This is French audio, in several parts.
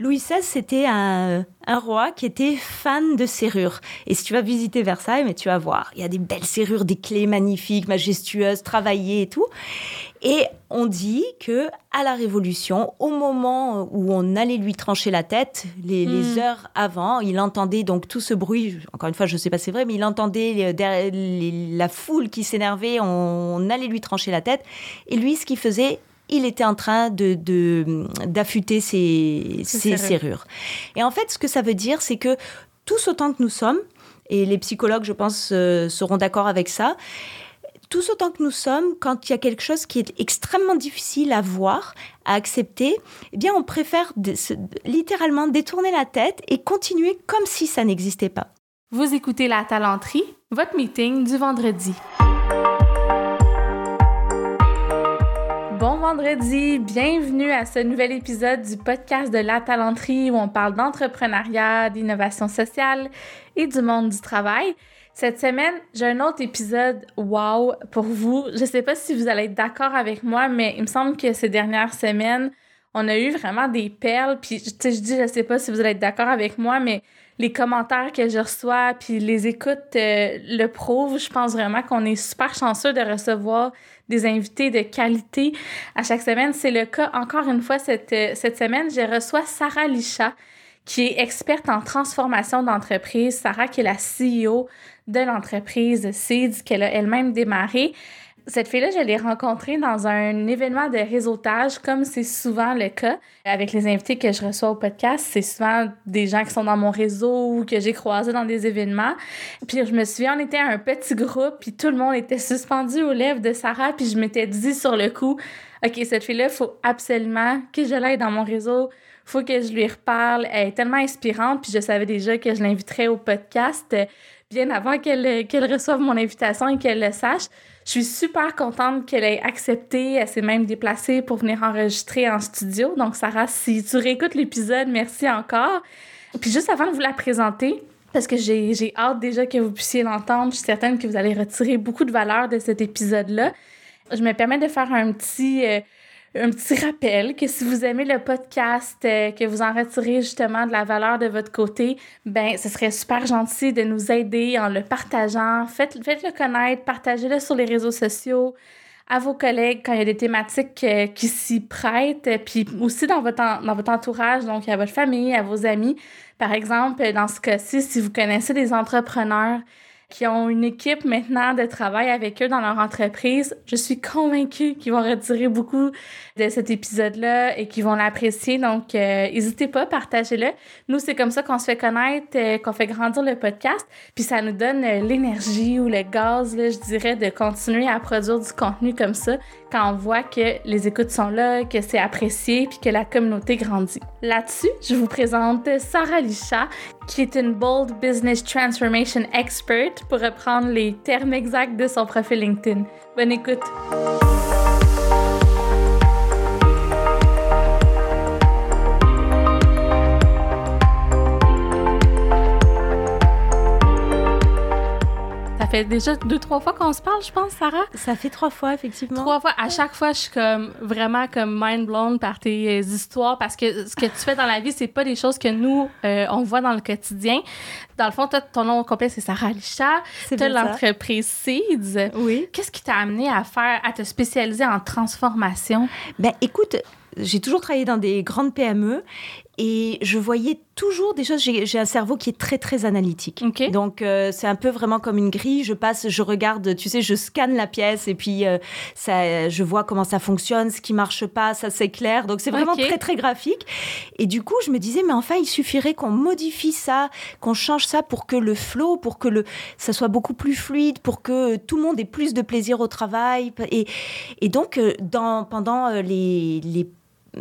Louis XVI, c'était un, roi qui était fan de serrures. Et si tu vas visiter Versailles, mais tu vas voir, il y a des belles serrures, des clés magnifiques, majestueuses, travaillées et tout. Et on dit que à la Révolution, au moment où on allait lui trancher la tête, les, hmm. heures avant, il entendait donc tout ce bruit. Encore une fois, je ne sais pas si c'est vrai, mais il entendait la foule qui s'énervait. On, allait lui trancher la tête. Et lui, ce qu'il faisait, il était en train de d'affûter ses, serrures. Et en fait, ce que ça veut dire, c'est que tous autant que nous sommes, et les psychologues, je pense, euh, seront d'accord avec ça, tous autant que nous sommes, quand il y a quelque chose qui est extrêmement difficile à voir, à accepter, eh bien, on préfère littéralement détourner la tête et continuer comme si ça n'existait pas. Vous écoutez La Talenterie, votre meeting du vendredi. Bon vendredi, bienvenue à ce nouvel épisode du podcast de La Talenterie où on parle d'entrepreneuriat, d'innovation sociale et du monde du travail. Cette semaine, j'ai un autre épisode wow pour vous. Je sais pas si vous allez être d'accord avec moi, mais il me semble que ces dernières semaines, on a eu vraiment des perles. Puis, tu sais, je dis, je sais pas si vous allez être d'accord avec moi, mais les commentaires que je reçois, puis les écoutes euh, le prouvent. Je pense vraiment qu'on est super chanceux de recevoir des invités de qualité à chaque semaine. C'est le cas encore une fois cette, euh, cette semaine. Je reçois Sarah Licha, qui est experte en transformation d'entreprise. Sarah, qui est la CEO de l'entreprise Seeds qu'elle a elle-même démarrée. Cette fille-là, je l'ai rencontrée dans un événement de réseautage, comme c'est souvent le cas avec les invités que je reçois au podcast. C'est souvent des gens qui sont dans mon réseau ou que j'ai croisés dans des événements. Puis je me souviens, on était un petit groupe, puis tout le monde était suspendu aux lèvres de Sarah, puis je m'étais dit sur le coup, OK, cette fille-là, il faut absolument que je l'aide dans mon réseau faut que je lui reparle. Elle est tellement inspirante, puis je savais déjà que je l'inviterais au podcast bien avant qu'elle qu'elle reçoive mon invitation et qu'elle le sache. Je suis super contente qu'elle ait accepté. Elle s'est même déplacée pour venir enregistrer en studio. Donc, Sarah, si tu réécoutes l'épisode, merci encore. Puis juste avant de vous la présenter, parce que j'ai hâte déjà que vous puissiez l'entendre, je suis certaine que vous allez retirer beaucoup de valeur de cet épisode-là. Je me permets de faire un petit... Euh, un petit rappel que si vous aimez le podcast, euh, que vous en retirez justement de la valeur de votre côté, ben ce serait super gentil de nous aider en le partageant. Faites, faites-le connaître, partagez-le sur les réseaux sociaux à vos collègues quand il y a des thématiques euh, qui s'y prêtent, puis aussi dans votre, dans votre entourage, donc à votre famille, à vos amis. Par exemple, dans ce cas-ci, si vous connaissez des entrepreneurs qui ont une équipe maintenant de travail avec eux dans leur entreprise. Je suis convaincue qu'ils vont retirer beaucoup de cet épisode-là et qu'ils vont l'apprécier. Donc, euh, n'hésitez pas, partagez-le. Nous, c'est comme ça qu'on se fait connaître, euh, qu'on fait grandir le podcast. Puis ça nous donne euh, l'énergie ou le gaz, je dirais, de continuer à produire du contenu comme ça quand on voit que les écoutes sont là, que c'est apprécié, puis que la communauté grandit. Là-dessus, je vous présente Sarah Licha, qui est une Bold Business Transformation Expert, pour reprendre les termes exacts de son profil LinkedIn. Bonne écoute! Fait déjà deux, trois fois qu'on se parle, je pense, Sarah. Ça fait trois fois, effectivement. Trois fois. À chaque fois, je suis comme vraiment comme mind blown par tes histoires parce que ce que tu fais dans la vie, c'est pas des choses que nous, euh, on voit dans le quotidien. Dans le fond, ton nom complet, c'est Sarah Licha. Tu l'entreprise Seeds. Oui. Qu'est-ce qui t'a amené à faire, à te spécialiser en transformation? Ben, écoute, j'ai toujours travaillé dans des grandes PME et je voyais toujours des choses. J'ai un cerveau qui est très très analytique. Donc euh, c'est un peu vraiment comme une grille. Je passe, je regarde, tu sais, je scanne la pièce et puis euh, ça, je vois comment ça fonctionne, ce qui marche pas, ça s'éclaire. Donc c'est vraiment très très graphique. Et du coup, je me disais, mais enfin, il suffirait qu'on modifie ça, qu'on change ça pour que le flow, pour que le ça soit beaucoup plus fluide, pour que tout le monde ait plus de plaisir au travail. Et, et donc euh, dans pendant les, les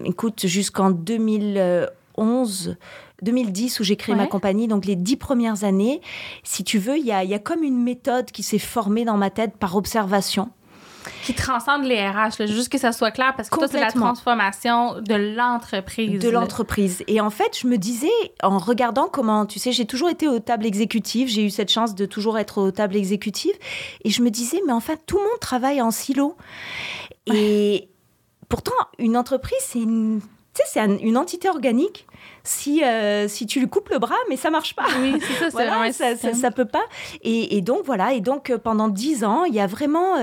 écoute, jusqu'en 2011, 2010 où j'ai créé ma compagnie, donc les dix premières années, si tu veux, il y a, comme une méthode qui s'est formée dans ma tête par observation. Qui transcende les RH, juste que ça soit clair, parce que toi, c'est la transformation de l'entreprise. De l'entreprise. Et en fait, je me disais, en regardant comment, tu sais, j'ai toujours été aux tables exécutives, j'ai eu cette chance de toujours être aux tables exécutives, et je me disais, mais enfin, tout le monde travaille en silo. Et, Pourtant, une entreprise, c'est une sais, c'est une entité organique. Si, euh, si tu lui coupes le bras, mais ça marche pas. Oui, c'est ça, voilà, ça, ça, ça, peut pas. Et, et, donc, voilà. Et donc, euh, pendant dix ans, il y a vraiment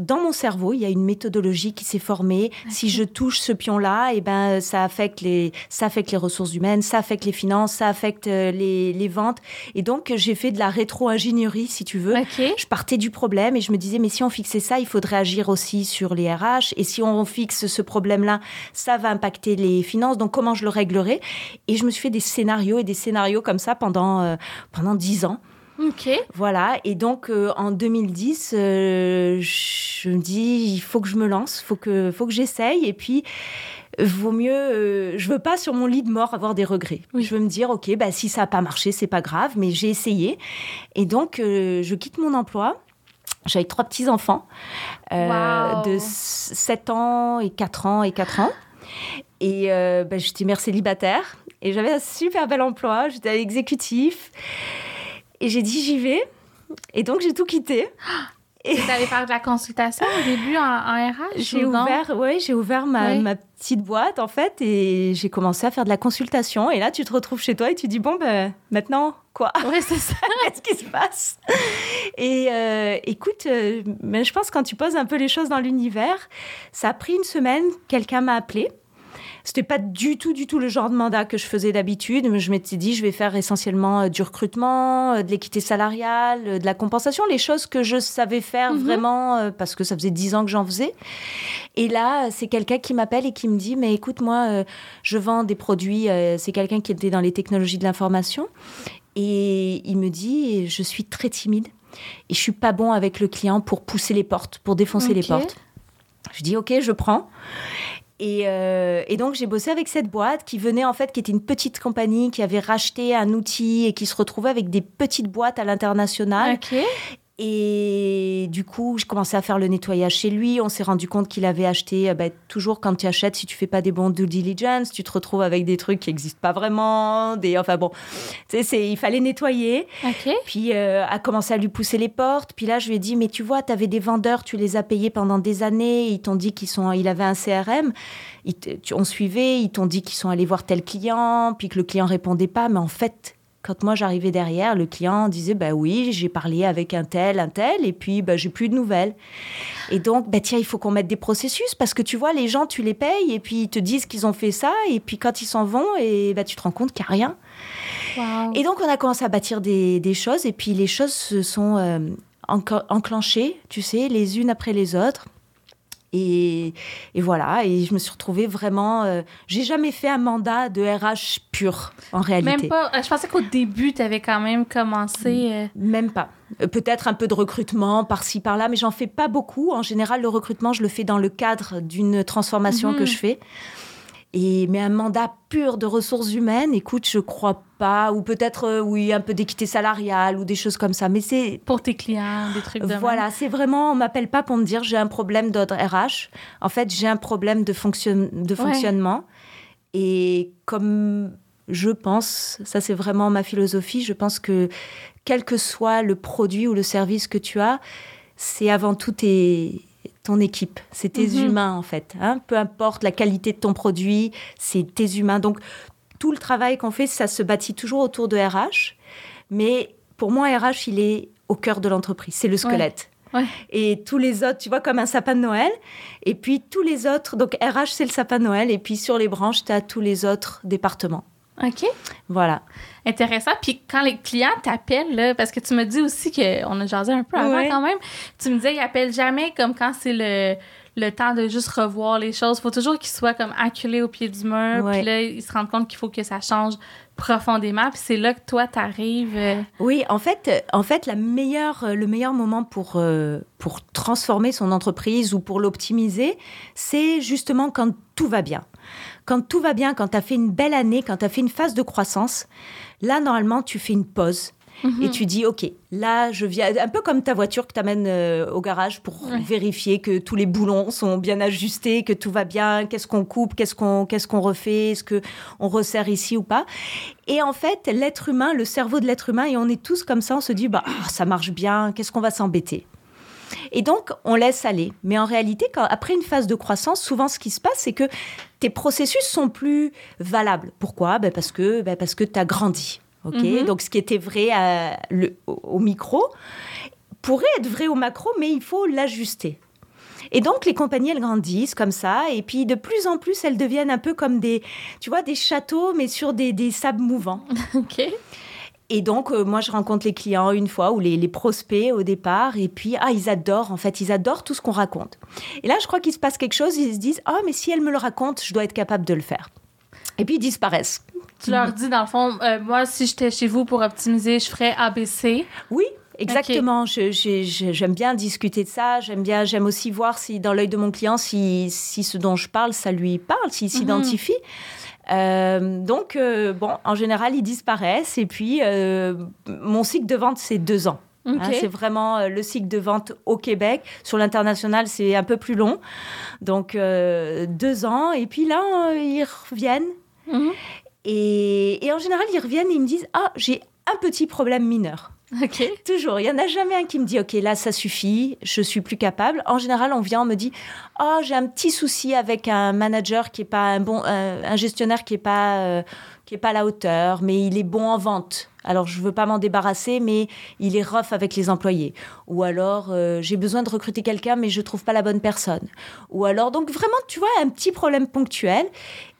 dans mon cerveau, il y a une méthodologie qui s'est formée. Si je touche ce pion-là, et eh ben, ça affecte les, ça affecte les ressources humaines, ça affecte les finances, ça affecte euh, les, les ventes. Et donc, j'ai fait de la rétro-ingénierie, si tu veux. Je partais du problème et je me disais, mais si on fixait ça, il faudrait agir aussi sur les RH. Et si on fixe ce problème-là, ça va impacter les finances. Donc, comment je le réglerai Et je me suis fait des scénarios et des scénarios comme ça pendant, euh, pendant dix ans. Ok. Voilà. Et donc, euh, en 2010, euh, je me dis, il faut que je me lance, faut que, faut que j'essaye. Et puis, vaut mieux. Euh, je veux pas sur mon lit de mort avoir des regrets. Je veux me dire, ok, bah si ça n'a pas marché, c'est pas grave, mais j'ai essayé. Et donc, je quitte mon emploi. J'avais trois petits enfants de 7 ans et 4 ans et 4 ans. Et bah, j'étais mère célibataire et j'avais un super bel emploi. J'étais exécutif. Et j'ai dit, j'y vais. Et donc, j'ai tout quitté. Et tu allé faire de la consultation au début en, RH J'ai ouvert, ouais, j'ai ouvert ma, ma, petite boîte en fait et j'ai commencé à faire de la consultation. Et là, tu te retrouves chez toi et tu dis bon ben maintenant quoi? Ouais, c'est ça. Qu'est-ce qui se passe? Et euh, écoute, euh, je pense quand tu poses un peu les choses dans l'univers, ça a pris une semaine. Quelqu'un m'a appelé c'était pas du tout, du tout le genre de mandat que je faisais d'habitude. Je m'étais dit, je vais faire essentiellement euh, du recrutement, euh, de l'équité salariale, euh, de la compensation, les choses que je savais faire mhm. vraiment parce que ça faisait dix ans que j'en faisais. Et là, c'est quelqu'un qui m'appelle et qui me dit, mais écoute, moi, je vends des produits. c'est quelqu'un qui était dans les technologies de l'information. Et il me dit, je suis très timide et je suis pas bon avec le client pour pousser les portes, pour défoncer les portes. Je dis ok, je prends. Euh, et, donc j'ai bossé avec cette boîte qui venait en fait, qui était une petite compagnie qui avait racheté un outil et qui se retrouvait avec des petites boîtes à l'international. Et du coup, je commençais à faire le nettoyage chez lui. On s'est rendu compte qu'il avait acheté, euh, bah, toujours quand tu achètes, si tu fais pas des bons due diligence, tu te retrouves avec des trucs qui n'existent pas vraiment. Des, enfin bon, tu sais, il fallait nettoyer. Puis, euh, a commencé à lui pousser les portes. Puis là, je lui ai dit, mais tu vois, tu avais des vendeurs, tu les as payés pendant des années. Ils t'ont dit qu'ils sont, il avait un CRM. Ils on suivait, ils t'ont dit qu'ils sont allés voir tel client, puis que le client répondait pas. Mais en fait, quand moi j'arrivais derrière, le client disait bah oui, j'ai parlé avec un tel, un tel, et puis bah, j'ai plus de nouvelles. Et donc, bah, tiens, il faut qu'on mette des processus parce que tu vois, les gens, tu les payes et puis ils te disent qu'ils ont fait ça, et puis quand ils s'en vont, et bah, tu te rends compte qu'il n'y a rien. Et donc, on a commencé à bâtir des, des choses, et puis les choses se sont euh, enclenchées, tu sais, les unes après les autres. Et, voilà, et je me suis retrouvée vraiment. Euh, j'ai jamais fait un mandat de RH pur, en réalité. Même pas. Euh, je pensais qu'au début, tu avais quand même commencé. Euh, même pas. Peut-être un peu de recrutement par-ci, par-là, mais j'en fais pas beaucoup. En général, le recrutement, je le fais dans le cadre d'une transformation que mhm. je fais. Et, mais un mandat pur de ressources humaines, écoute, je crois pas. Ou peut-être, euh, oui, un peu d'équité salariale ou des choses comme ça. Mais c'est. Pour tes clients, des trucs de Voilà, c'est vraiment. On m'appelle pas pour me dire j'ai un problème d'ordre RH. En fait, j'ai un problème de, fonction, de fonctionnement. Et comme je pense, ça c'est vraiment ma philosophie, je pense que quel que soit le produit ou le service que tu as, c'est avant tout tes, ton équipe, c'est tes mhm. humains en fait. Hein. Peu importe la qualité de ton produit, c'est tes humains. Donc tout le travail qu'on fait, ça se bâtit toujours autour de RH. Mais pour moi, RH, il est au cœur de l'entreprise. C'est le squelette. Et tous les autres, tu vois, comme un sapin de Noël. Et puis tous les autres, donc RH, c'est le sapin de Noël. Et puis sur les branches, tu as tous les autres départements. OK. Voilà. Intéressant. Puis quand les clients t'appellent, parce que tu me dis aussi qu'on a jasé un peu avant quand même, tu me disais, ils appellent jamais comme quand c'est le, le temps de juste revoir les choses. Il faut toujours qu'ils soient comme acculés au pied du mur. Puis là, ils se rendent compte qu'il faut que ça change profondément. Puis c'est là que toi, tu arrives. Euh, oui, en fait, en fait la meilleure, le meilleur moment pour, euh, pour transformer son entreprise ou pour l'optimiser, c'est justement quand tout va bien quand tout va bien, quand tu as fait une belle année, quand tu as fait une phase de croissance, là, normalement, tu fais une pause. Mhm. Et tu dis, OK, là, je viens, un peu comme ta voiture que tu amènes euh, au garage pour vérifier que tous les boulons sont bien ajustés, que tout va bien, qu'est-ce qu'on coupe, qu'est-ce qu'on qu'est-ce qu'on refait, est-ce qu'on resserre ici ou pas. Et en fait, l'être humain, le cerveau de l'être humain, et on est tous comme ça, on se dit, bah, ah, ça marche bien, qu'est-ce qu'on va s'embêter? Et donc, on laisse aller. Mais en réalité, quand, après une phase de croissance, souvent ce qui se passe, c'est que tes processus sont plus valables. Pourquoi? Ben Parce que, ben parce que tu as grandi. ok? Mhm. Donc, ce qui était vrai à- le- au, au micro pourrait être vrai au macro, mais il faut l'ajuster. Et donc, les compagnies, elles grandissent comme ça. Et puis, de plus en plus, elles deviennent un peu comme des, tu vois, des châteaux, mais sur des, des sables mouvants. OK. Et donc, euh, moi, je rencontre les clients une fois ou les, les prospects au départ. Et puis, ah, ils adorent, en fait, ils adorent tout ce qu'on raconte. Et là, je crois qu'il se passe quelque chose. Ils se disent, ah, mais si elle me le raconte, je dois être capable de le faire. Et puis, ils disparaissent. Tu leur dis, dans le fond, euh, moi, si j'étais chez vous pour optimiser, je ferais ABC. Oui, exactement. J'aime bien discuter de ça. J'aime bien, j'aime aussi voir si dans l'œil de mon client, si, si ce dont je parle, ça lui parle, s'il s'identifie. Euh, donc, euh, bon, en général, ils disparaissent. Et puis, euh, mon cycle de vente, c'est deux ans. Hein, c'est vraiment le cycle de vente au Québec. Sur l'international, c'est un peu plus long. Donc, deux ans. Et puis là, ils reviennent. Mhm. Et, et en général, ils reviennent et ils me disent Ah, j'ai un petit problème mineur. Toujours. Il n'y en a jamais un qui me dit Ok, là, ça suffit, je suis plus capable. En général, on vient, on me dit Oh, j'ai un petit souci avec un manager qui est pas un bon, un gestionnaire qui est pas, euh, qui est pas à la hauteur, mais il est bon en vente. Alors, je veux pas m'en débarrasser, mais il est rough avec les employés. Ou alors, euh, j'ai besoin de recruter quelqu'un, mais je trouve pas la bonne personne. Ou alors, donc vraiment, tu vois, un petit problème ponctuel.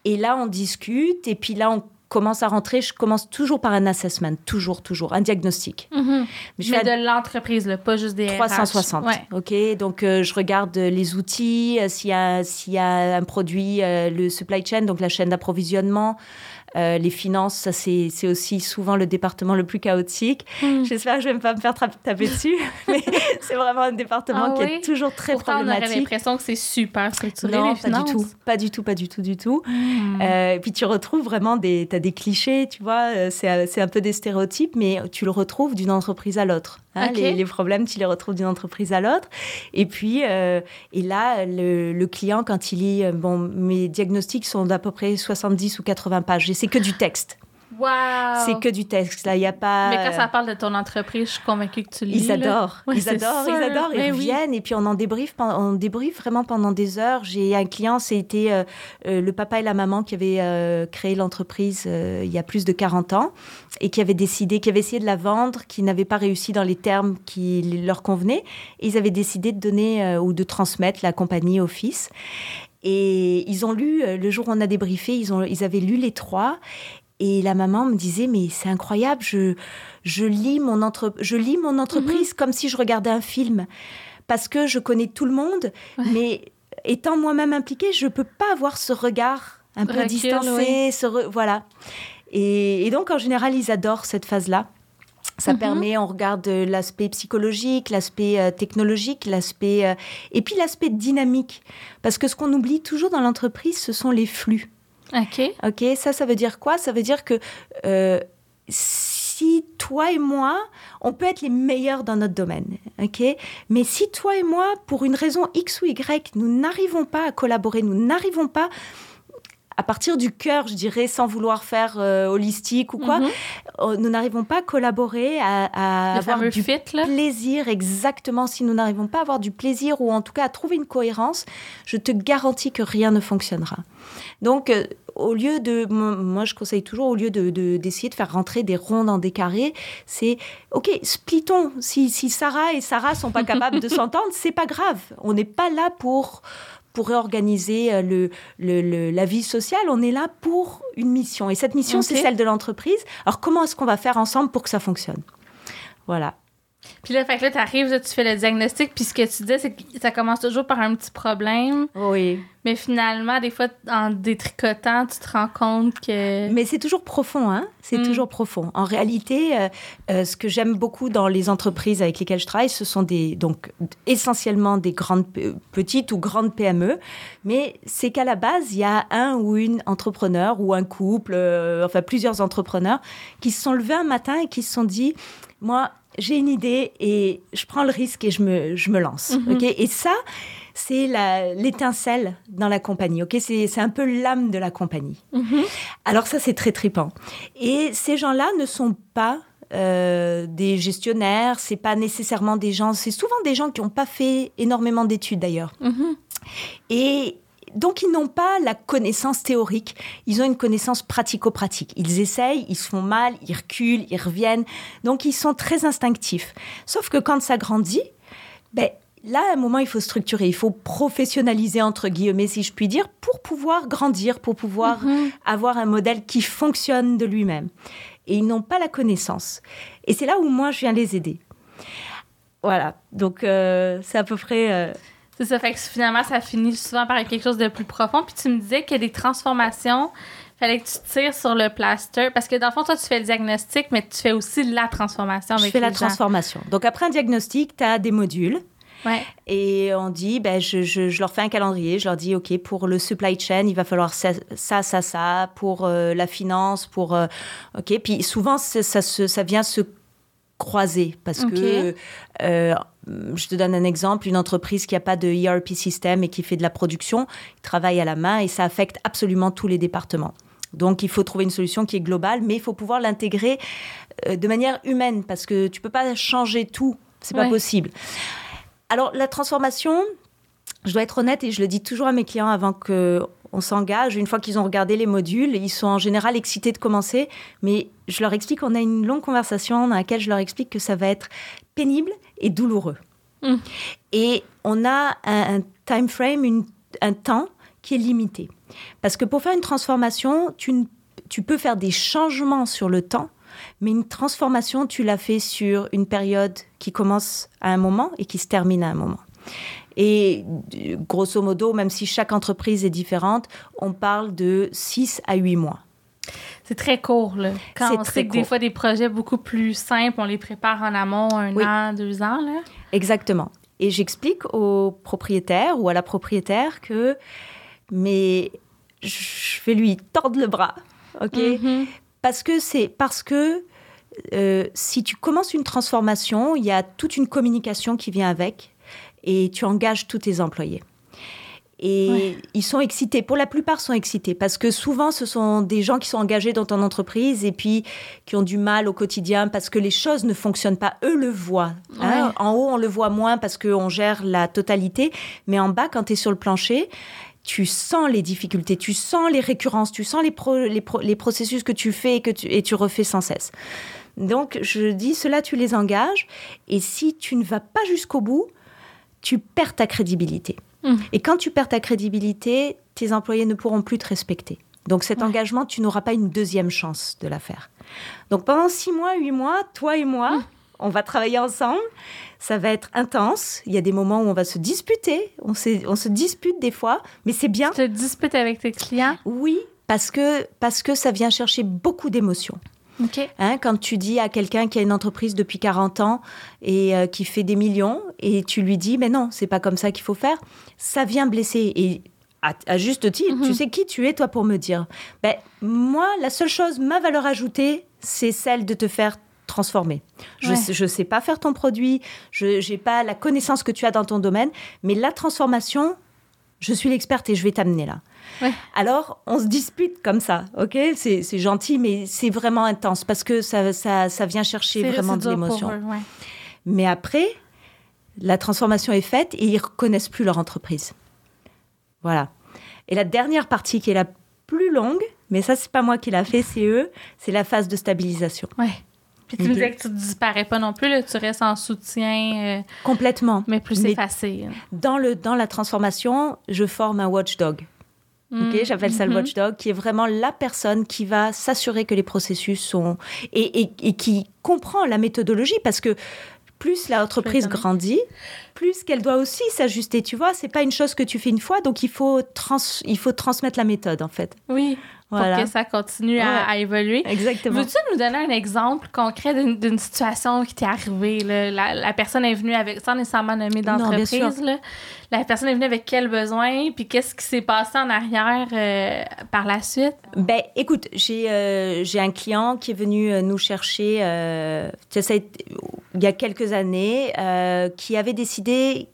Et là, on discute, et puis là, on commence à rentrer. Je commence toujours par un assessment, toujours, toujours, un diagnostic. Mhm. Mais je de l'entreprise, pas juste des RH. 360. Ouais. Ok, donc euh, je regarde euh, les outils, euh, s'il y, a- s'il y a un produit, euh, le supply chain, donc la chaîne d'approvisionnement, euh, les finances, ça c'est c'est aussi souvent le département le plus chaotique. Hmm. J'espère que je vais pas me faire tra- taper dessus, mais c'est vraiment un département Ah qui oui? est toujours très Pourtant, on aurait problématique. l'impression que c'est super structuré, Non, les pas du tout, pas du tout, pas du tout, du tout. Hmm. Euh, et puis tu retrouves vraiment des, t'as des clichés, tu vois, c'est euh, c'est un peu des stéréotypes, mais tu le retrouves d'une entreprise à l'autre. Hein. Les, les problèmes, tu les retrouves d'une entreprise à l'autre. Et puis, euh, et là, le, le client, quand il lit, euh, bon, mes diagnostics sont d'à peu près 70 ou 80 pages, et c'est que du texte. Wow! C'est que du texte. Là, il n'y a pas. Mais quand ça parle de ton entreprise, je suis convaincue que tu lis. ils adorent, Ouais, ils adorent, ils adorent, ils Mais oui. reviennent et puis on en débriefe, on débriefe vraiment pendant des heures. J'ai un client, c'était euh, euh, le papa et la maman qui avaient euh, créé l'entreprise euh, il y a plus de 40 ans et qui avaient décidé, qui avaient essayé de la vendre, qui n'avaient pas réussi dans les termes qui leur convenaient. Et ils avaient décidé de donner euh, ou de transmettre la compagnie au fils. Et ils ont lu, le jour où on a débriefé, ils, ont, ils avaient lu les trois. Et la maman me disait, mais c'est incroyable, je, je, lis mon entre, je lis mon entreprise comme si je regardais un film. Parce que je connais tout le monde, mais étant moi-même impliquée, je ne peux pas avoir ce regard un peu distancé. oui. ce re- voilà. Et, et donc, en général, ils adorent cette phase-là. Ça Mhm. permet, on regarde euh, l'aspect psychologique, l'aspect euh, technologique, l'aspect euh, et puis l'aspect dynamique. Parce que ce qu'on oublie toujours dans l'entreprise, ce sont les flux. OK. Ok, ça, ça veut dire quoi? Ça veut dire que euh, si toi et moi, on peut être les meilleurs dans notre domaine, ok? Mais si toi et moi, pour une raison X ou Y, nous n'arrivons pas à collaborer, nous n'arrivons pas à partir du cœur, je dirais, sans vouloir faire euh, holistique ou quoi, Mhm. euh, nous n'arrivons pas à collaborer, à, avoir du fit, plaisir, exactement. Si nous n'arrivons pas à avoir du plaisir ou en tout cas à trouver une cohérence, je te garantis que rien ne fonctionnera. Donc, euh, au lieu de, mo- moi je conseille toujours, au lieu de de- d'essayer de, faire rentrer des ronds dans des carrés, c'est ok, splittons. Si, si Sarah et Sarah sont pas capables de s'entendre, c'est pas grave. On n'est pas là pour pour réorganiser euh, le, le- le- la vie sociale, on est là pour une mission. Et cette mission, c'est celle de l'entreprise. Alors, comment est-ce qu'on va faire ensemble pour que ça fonctionne? Voilà. Puis là, fait que là, t'arrives, là, tu fais le diagnostic, puis ce que tu dis, c'est que ça commence toujours par un petit problème, Oui. mais finalement, des fois, en détricotant, tu te rends compte que... Mais c'est toujours profond, hein C'est Mm. toujours profond. En réalité, euh, euh, ce que j'aime beaucoup dans les entreprises avec lesquelles je travaille, ce sont des donc essentiellement des grandes pe- petites ou grandes PME, mais c'est qu'à la base, il y a un ou une entrepreneur ou un couple, euh, enfin plusieurs entrepreneurs qui se sont levés un matin et qui se sont dit, moi, j'ai une idée et je prends le risque et je me, je me lance. Mhm. ok? Et ça, c'est l'étincelle dans la compagnie. ok? C'est c'est un peu l'âme de la compagnie. Mhm. Alors ça, c'est très tripant. Et ces gens-là ne sont pas euh, des gestionnaires, c'est pas nécessairement des gens, c'est souvent des gens qui n'ont pas fait énormément d'études d'ailleurs. Mhm. Et donc ils n'ont pas la connaissance théorique, ils ont une connaissance pratico-pratique. Ils essayent, ils se font mal, ils reculent, ils reviennent. Donc ils sont très instinctifs. Sauf que quand ça grandit, ben, là, à un moment, il faut structurer, il faut professionnaliser, entre guillemets, si je puis dire, pour pouvoir grandir, pour pouvoir Mhm. avoir un modèle qui fonctionne de lui-même. Et ils n'ont pas la connaissance. Et c'est là où moi, je viens les aider. Voilà, donc euh, c'est à peu près... euh, C'est ça, fait que finalement, ça finit souvent par quelque chose de plus profond. Puis tu me disais qu'il y a des transformations, fallait que tu tires sur le plaster. Parce que dans le fond, toi, tu fais le diagnostic, mais tu fais aussi la transformation je avec fais la gens. transformation. Donc après un diagnostic, tu as des modules. Ouais. Et on dit, ben, je, je- je leur fais un calendrier, je leur dis, OK, pour le supply chain, il va falloir ça, ça, ça, ça, pour euh, la finance, pour... euh, OK, puis souvent, ça, se- ça vient se croiser parce que, euh, je te donne un exemple, une entreprise qui n'a pas de ERP système et qui fait de la production, ils travaillent à la main et ça affecte absolument tous les départements. Donc, il faut trouver une solution qui est globale, mais il faut pouvoir l'intégrer euh, de manière humaine parce que tu peux pas changer tout, c'est Ouais. pas possible. Alors, la transformation, je dois être honnête et je le dis toujours à mes clients avant que on s'engage. Une fois qu'ils ont regardé les modules, ils sont en général excités de commencer, mais je leur explique, on a une longue conversation dans laquelle je leur explique que ça va être pénible et douloureux. Mm. Et on a un, un time frame, une- un temps qui est limité. Parce que pour faire une transformation, tu, peux faire des changements sur le temps, mais une transformation, tu l'as fait sur une période qui commence à un moment et qui se termine à un moment. Et grosso modo, même si chaque entreprise est différente, on parle de 6 à 8 mois. C'est très court, là. Quand on sait que des fois, des projets beaucoup plus simples, on les prépare en amont, un Oui. an, deux ans, là. Exactement. Et j'explique au propriétaire ou à la propriétaire que, mais je vais lui tordre le bras, ok? Mhm. Parce que c'est parce que euh, si tu commences une transformation, il y a toute une communication qui vient avec et tu engages tous tes employés. Et Ouais. ils sont excités. Pour la plupart, sont excités parce que souvent, ce sont des gens qui sont engagés dans ton entreprise et puis qui ont du mal au quotidien parce que les choses ne fonctionnent pas. Eux le voient. hein. En haut, on le voit moins parce qu'on gère la totalité. Mais en bas, quand tu es sur le plancher, tu sens les difficultés, tu sens les récurrences, tu sens les, pro- les, pro- les processus que tu fais et que tu, et tu refais sans cesse. Donc, je dis, cela, tu les engages. Et si tu ne vas pas jusqu'au bout, tu perds ta crédibilité. Mm. Et quand tu perds ta crédibilité, tes employés ne pourront plus te respecter. Donc cet Ouais. engagement, tu n'auras pas une deuxième chance de la faire. Donc pendant six mois, huit mois, toi et moi, Mm. on va travailler ensemble. Ça va être intense. Il y a des moments où on va se disputer. On se dispute des fois, mais c'est bien. Tu te disputes avec tes clients. Oui, parce que, parce que ça vient chercher beaucoup d'émotions. Hein, quand tu dis à quelqu'un qui a une entreprise depuis 40 ans et euh, qui fait des millions, et tu lui dis, mais non, c'est pas comme ça qu'il faut faire, ça vient blesser. Et à, à juste titre, Mhm. tu sais qui tu es, toi, pour me dire. Ben, moi, la seule chose, ma valeur ajoutée, c'est celle de te faire transformer. Je Ouais. je sais pas faire ton produit, je n'ai pas la connaissance que tu as dans ton domaine, mais la transformation, je suis l'experte et je vais t'amener là. Ouais. Alors, on se dispute comme ça, ok? C'est c'est gentil, mais c'est vraiment intense parce que ça, ça, ça vient chercher C'est- vraiment de l'émotion. pour eux, ouais. Mais après, la transformation est faite et ils reconnaissent plus leur entreprise. Voilà. Et la dernière partie qui est la plus longue, mais ça, c'est pas moi qui l'a fait, c'est eux, c'est la phase de stabilisation. Ouais. Puis tu me disais que tu ne disparais pas non plus, là, tu restes en soutien, euh, Complètement. mais plus effacé. Dans, le, dans la transformation, je forme un watchdog. Ok, Mm. j'appelle ça le Mhm. watchdog, qui est vraiment la personne qui va s'assurer que les processus sont et, et- et qui comprend la méthodologie parce que plus l'entreprise grandit, plus qu'elle doit aussi s'ajuster. Tu vois, c'est pas une chose que tu fais une fois, donc il faut trans- il faut transmettre la méthode en fait. Oui, pour Voilà, que ça continue à, Ouais. à évoluer. exactement. Veux-tu nous donner un exemple concret d'une- situation qui t'est arrivée? là? La, la personne est venue avec, sans nécessairement nommer d'entreprise, la personne est venue avec quel besoin, puis qu'est-ce qui s'est passé en arrière euh, par la suite? Ben, écoute, j'ai euh, un client qui est venu euh, nous chercher euh, il y a quelques années, euh, qui avait décidé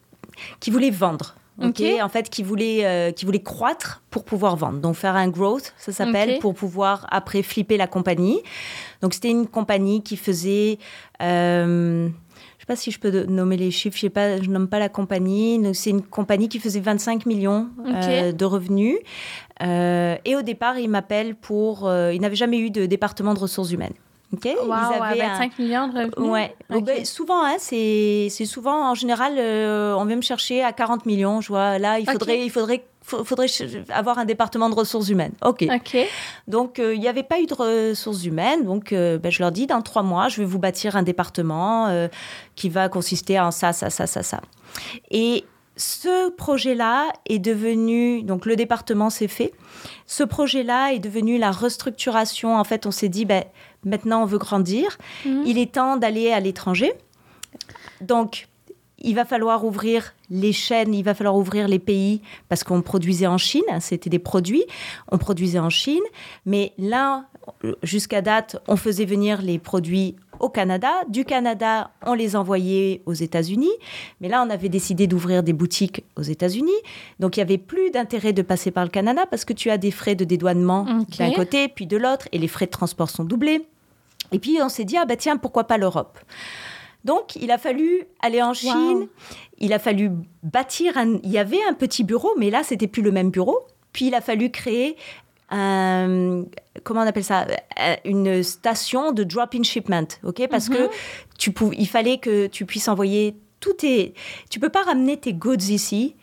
qu'il voulait vendre. Ok Ok. En fait, qui voulait, euh, qui voulait croître pour pouvoir vendre. Donc, faire un growth, ça s'appelle, pour pouvoir après flipper la compagnie. Donc, c'était une compagnie qui faisait. euh, je sais pas si je peux nommer les chiffres, je sais pas, je nomme pas la compagnie. C'est une compagnie qui faisait 25 millions euh, de revenus. Euh, et au départ, ils m'appellent pour. ils n'avaient jamais eu de département de ressources humaines. Okay. Wow, ils avaient 25 millions de revenus? Ouais. Ben, souvent, hein, c'est souvent en général, on vient me chercher à 40 millions. Je vois là, il faudrait, il faudrait faudrait avoir un département de ressources humaines. OK. Donc, euh, il n'y avait pas eu de ressources humaines. Donc, euh, ben, je leur dis, dans trois mois, je vais vous bâtir un département euh, qui va consister en ça, ça, ça, ça, ça. Et ce projet-là est devenu, donc le département s'est fait. Ce projet-là est devenu la restructuration. En fait, on s'est dit, ben, maintenant, on veut grandir. Mhm. Il est temps d'aller à l'étranger. Donc, il va falloir ouvrir les chaînes, il va falloir ouvrir les pays parce qu'on produisait en Chine, c'était des produits, on produisait en Chine, mais là, jusqu'à date, on faisait venir les produits au Canada, du Canada, on les envoyait aux États-Unis, mais là, on avait décidé d'ouvrir des boutiques aux États-Unis, donc il y avait plus d'intérêt de passer par le Canada parce que tu as des frais de dédouanement d'un côté puis de l'autre et les frais de transport sont doublés. Et puis on s'est dit ah bah tiens pourquoi pas l'Europe? Donc, il a fallu aller en Chine, il a fallu bâtir un... Il y avait un petit bureau, mais là, c'était plus le même bureau. Puis, il a fallu créer un... Comment on appelle ça? Euh, Une station de drop-in shipment, ok? Parce que mhm. tu il fallait que tu puisses envoyer tout tes... Tu peux pas ramener tes goods ici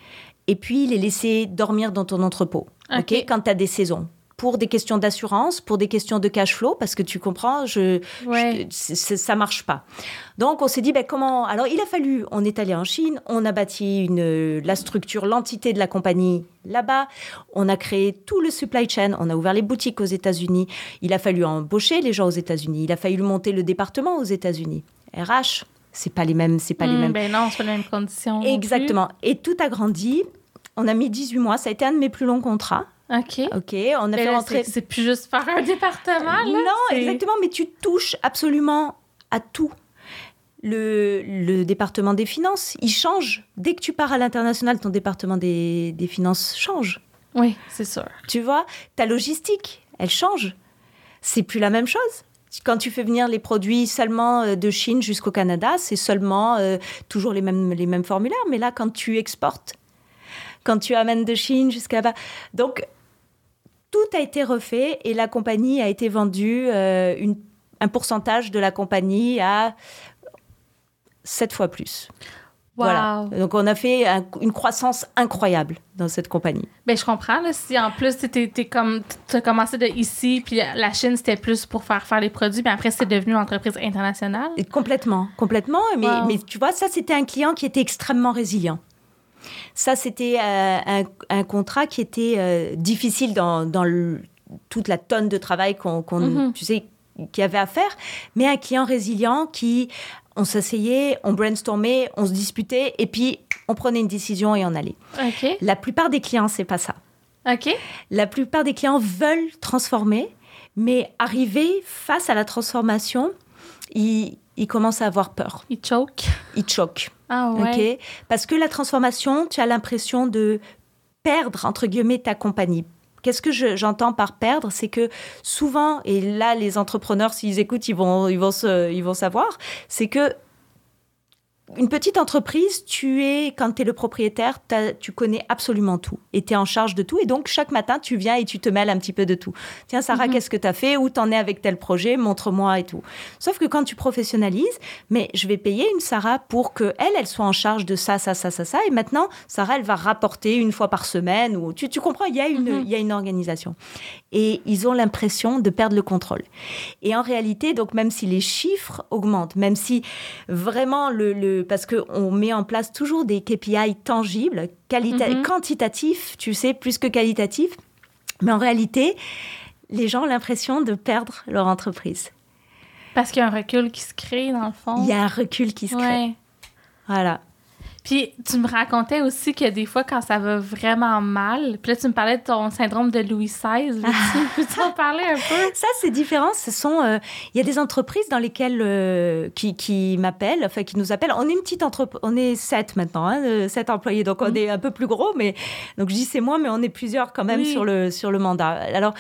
et puis les laisser dormir dans ton entrepôt, ok, quand tu as des saisons pour des questions d'assurance, pour des questions de cash flow, parce que tu comprends, je, ouais. ça marche pas. Donc on s'est dit, ben, comment Alors il a fallu, on est allé en Chine, on a bâti une, la structure, l'entité de la compagnie là-bas, on a créé tout le supply chain, on a ouvert les boutiques aux États-Unis, il a fallu embaucher les gens aux États-Unis, il a fallu monter le département aux États-Unis. RH, c'est pas les mêmes, c'est pas les hmm, mêmes. Ben non, c'est pas les mêmes conditions. Exactement. Et tout a grandi. On a mis 18 mois. Ça a été un de mes plus longs contrats. OK. OK, on a fait rentrer... C'est plus juste faire un département, là? Non, exactement, mais tu touches absolument à tout. Le, le, département des finances, il change. Dès que tu pars à l'international, ton département des, des finances change. Oui, c'est sûr. Tu vois, ta logistique, elle change. C'est plus la même chose. Quand tu fais venir les produits seulement euh, de Chine jusqu'au Canada, c'est seulement euh, toujours les mêmes, les mêmes formulaires. Mais là, quand tu exportes, quand tu amènes de Chine jusqu'à là-bas. Donc, tout a été refait et la compagnie a été vendue, euh, une, un pourcentage de la compagnie à sept fois plus. Voilà. Donc, on a fait une croissance incroyable dans cette compagnie. Ben, je comprends. Là, si en plus, tu comme, as commencé de ici, puis la Chine, c'était plus pour faire faire les produits, puis après, c'est devenu une entreprise internationale. Et complètement, complètement. Mais, mais tu vois, ça, c'était un client qui était extrêmement résilient. Ça, c'était euh, un, contrat qui était euh, difficile dans, toute la tonne de travail qu'on, mhm. tu sais, qu'il y avait à faire, mais un client résilient qui, on s'asseyait, on brainstormait, on se disputait, et puis on prenait une décision et on allait. La plupart des clients, c'est pas ça. Ok. La plupart des clients veulent transformer, mais arriver face à la transformation, ils, ils commencent à avoir peur. Ils choquent. Ils choquent. Ah ouais. Parce que la transformation, tu as l'impression de perdre, entre guillemets, ta compagnie. Qu'est-ce que j'entends par perdre? C'est que souvent, et là, les entrepreneurs, s'ils écoutent, ils vont, ils vont, se, ils vont savoir, c'est que une petite entreprise, tu es, quand tu es le propriétaire, tu connais absolument tout et tu es en charge de tout. Et donc, chaque matin, tu viens et tu te mêles un petit peu de tout. Tiens, Sarah, mhm. qu'est-ce que tu as fait? Où t'en es avec tel projet? Montre-moi et tout. Sauf que quand tu professionnalises, mais je vais payer une Sarah pour que elle, elle soit en charge de ça, ça, ça, ça, ça. Et maintenant, Sarah, elle va rapporter une fois par semaine. Ou, tu, tu comprends, il y, a une, mhm. il y a une organisation. Et ils ont l'impression de perdre le contrôle. Et en réalité, donc, même si les chiffres augmentent, même si vraiment le, le parce qu'on met en place toujours des KPI tangibles, mhm. quantitatifs, tu sais, plus que qualitatifs. Mais en réalité, les gens ont l'impression de perdre leur entreprise. Parce qu'il y a un recul qui se crée, dans le fond. Il y a un recul qui se crée. Voilà. Puis tu me racontais aussi que des fois, quand ça va vraiment mal, puis là, tu me parlais de ton syndrome de Louis XVI. Peux-tu en parler un peu? Ça, c'est différent. Ce sont, euh, il y a des entreprises dans lesquelles euh, qui, qui m'appellent, enfin qui nous appellent. On est une petite entreprise, on est sept maintenant, hein, sept employés, donc on mm. est un peu plus gros, mais donc je dis c'est moi, mais on est plusieurs quand même sur le sur le mandat. Alors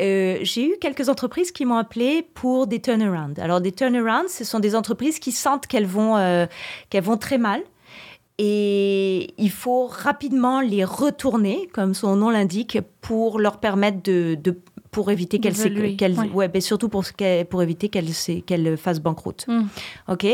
euh, j'ai eu quelques entreprises qui m'ont appelé pour des turnarounds. Alors des turnarounds, ce sont des entreprises qui sentent qu'elles vont qu'elles vont très mal et il faut rapidement les retourner, comme son nom l'indique, pour leur permettre de, pour éviter qu'elles qu ouais. Ben, surtout pour pour éviter qu'elles qu'elles fassent banqueroute. Hmm. Ok.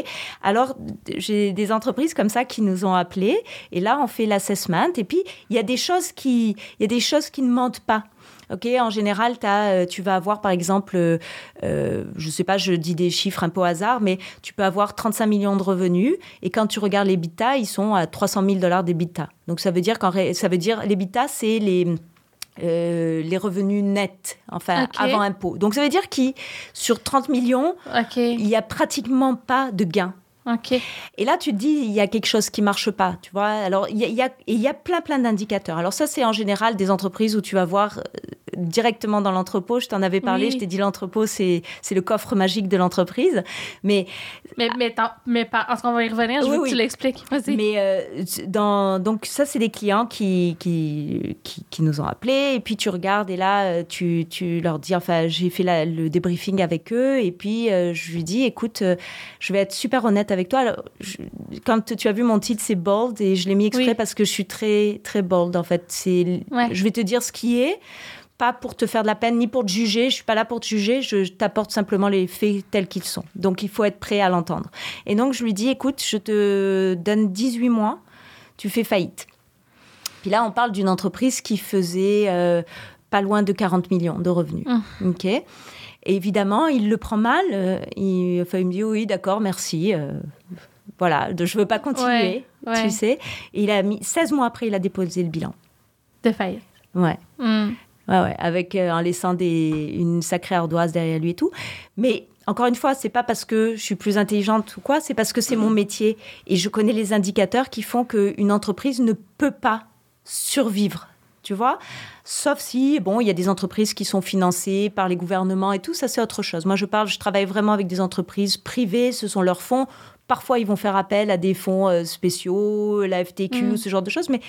Alors j'ai des entreprises comme ça qui nous ont appelés et là on fait l'assessment et puis il y a des choses qui il y a des choses qui ne mentent pas. Ok, en général, as, euh, tu vas avoir, par exemple, euh, euh, je sais pas, je dis des chiffres un peu au hasard, mais tu peux avoir 35 millions de revenus et quand tu regardes les bitas, ils sont à 300 000 dollars des bitas. Donc ça veut dire qu'en ça veut dire c'est les les revenus nets, enfin avant impôt. Donc ça veut dire que sur 30 millions, il n'y a pratiquement pas de gains. Et là, tu te dis, il y a quelque chose qui marche pas, tu vois. Alors, il y a, y a, y a plein, plein d'indicateurs. Alors ça, c'est en général des entreprises où tu vas voir directement dans l'entrepôt. Je t'en avais parlé, je t'ai dit l'entrepôt, c'est, le coffre magique de l'entreprise. Mais, mais, mais, mais en ce qu'on va y revenir, je veux que tu l'expliques. Mais euh, dans, donc, ça, c'est des clients qui, qui, qui, nous ont appelés. Et puis, tu regardes et là, euh, tu, tu leur dis, enfin, j'ai fait le débriefing avec eux. Et puis, euh, je lui dis, écoute, je vais être super honnête avec toi. Alors, quand tu as vu mon titre, c'est bold et je l'ai mis exprès parce que je suis très, très bold, en fait. C'est, Je vais te dire ce qui est pas pour te faire de la peine ni pour te juger. Je suis pas là pour te juger. Je t'apporte simplement les faits tels qu'ils sont. Donc il faut être prêt à l'entendre. Et donc je lui dis écoute, je te donne 18 mois, tu fais faillite. Puis là, on parle d'une entreprise qui faisait euh, pas loin de 40 millions de revenus. Mmh. Ok. Et évidemment, il le prend mal. Euh, il, enfin, il me dit oui, d'accord, merci. Euh, voilà, je veux pas continuer, tu sais. Et il a mis 16 mois après, il a déposé le bilan. De faillite. Ouais. Mmh. Ouais, ouais, avec euh, en laissant des, une sacrée ardoise derrière lui et tout. Mais encore une fois, c'est pas parce que je suis plus intelligente ou quoi, c'est parce que c'est mon métier et je connais les indicateurs qui font qu'une entreprise ne peut pas survivre. Tu vois Sauf si, bon, il y a des entreprises qui sont financées par les gouvernements et tout, ça c'est autre chose. Moi, je parle, je travaille vraiment avec des entreprises privées, ce sont leurs fonds. Parfois, ils vont faire appel à des fonds euh, spéciaux, la FTQ, mm. ce genre de choses, mais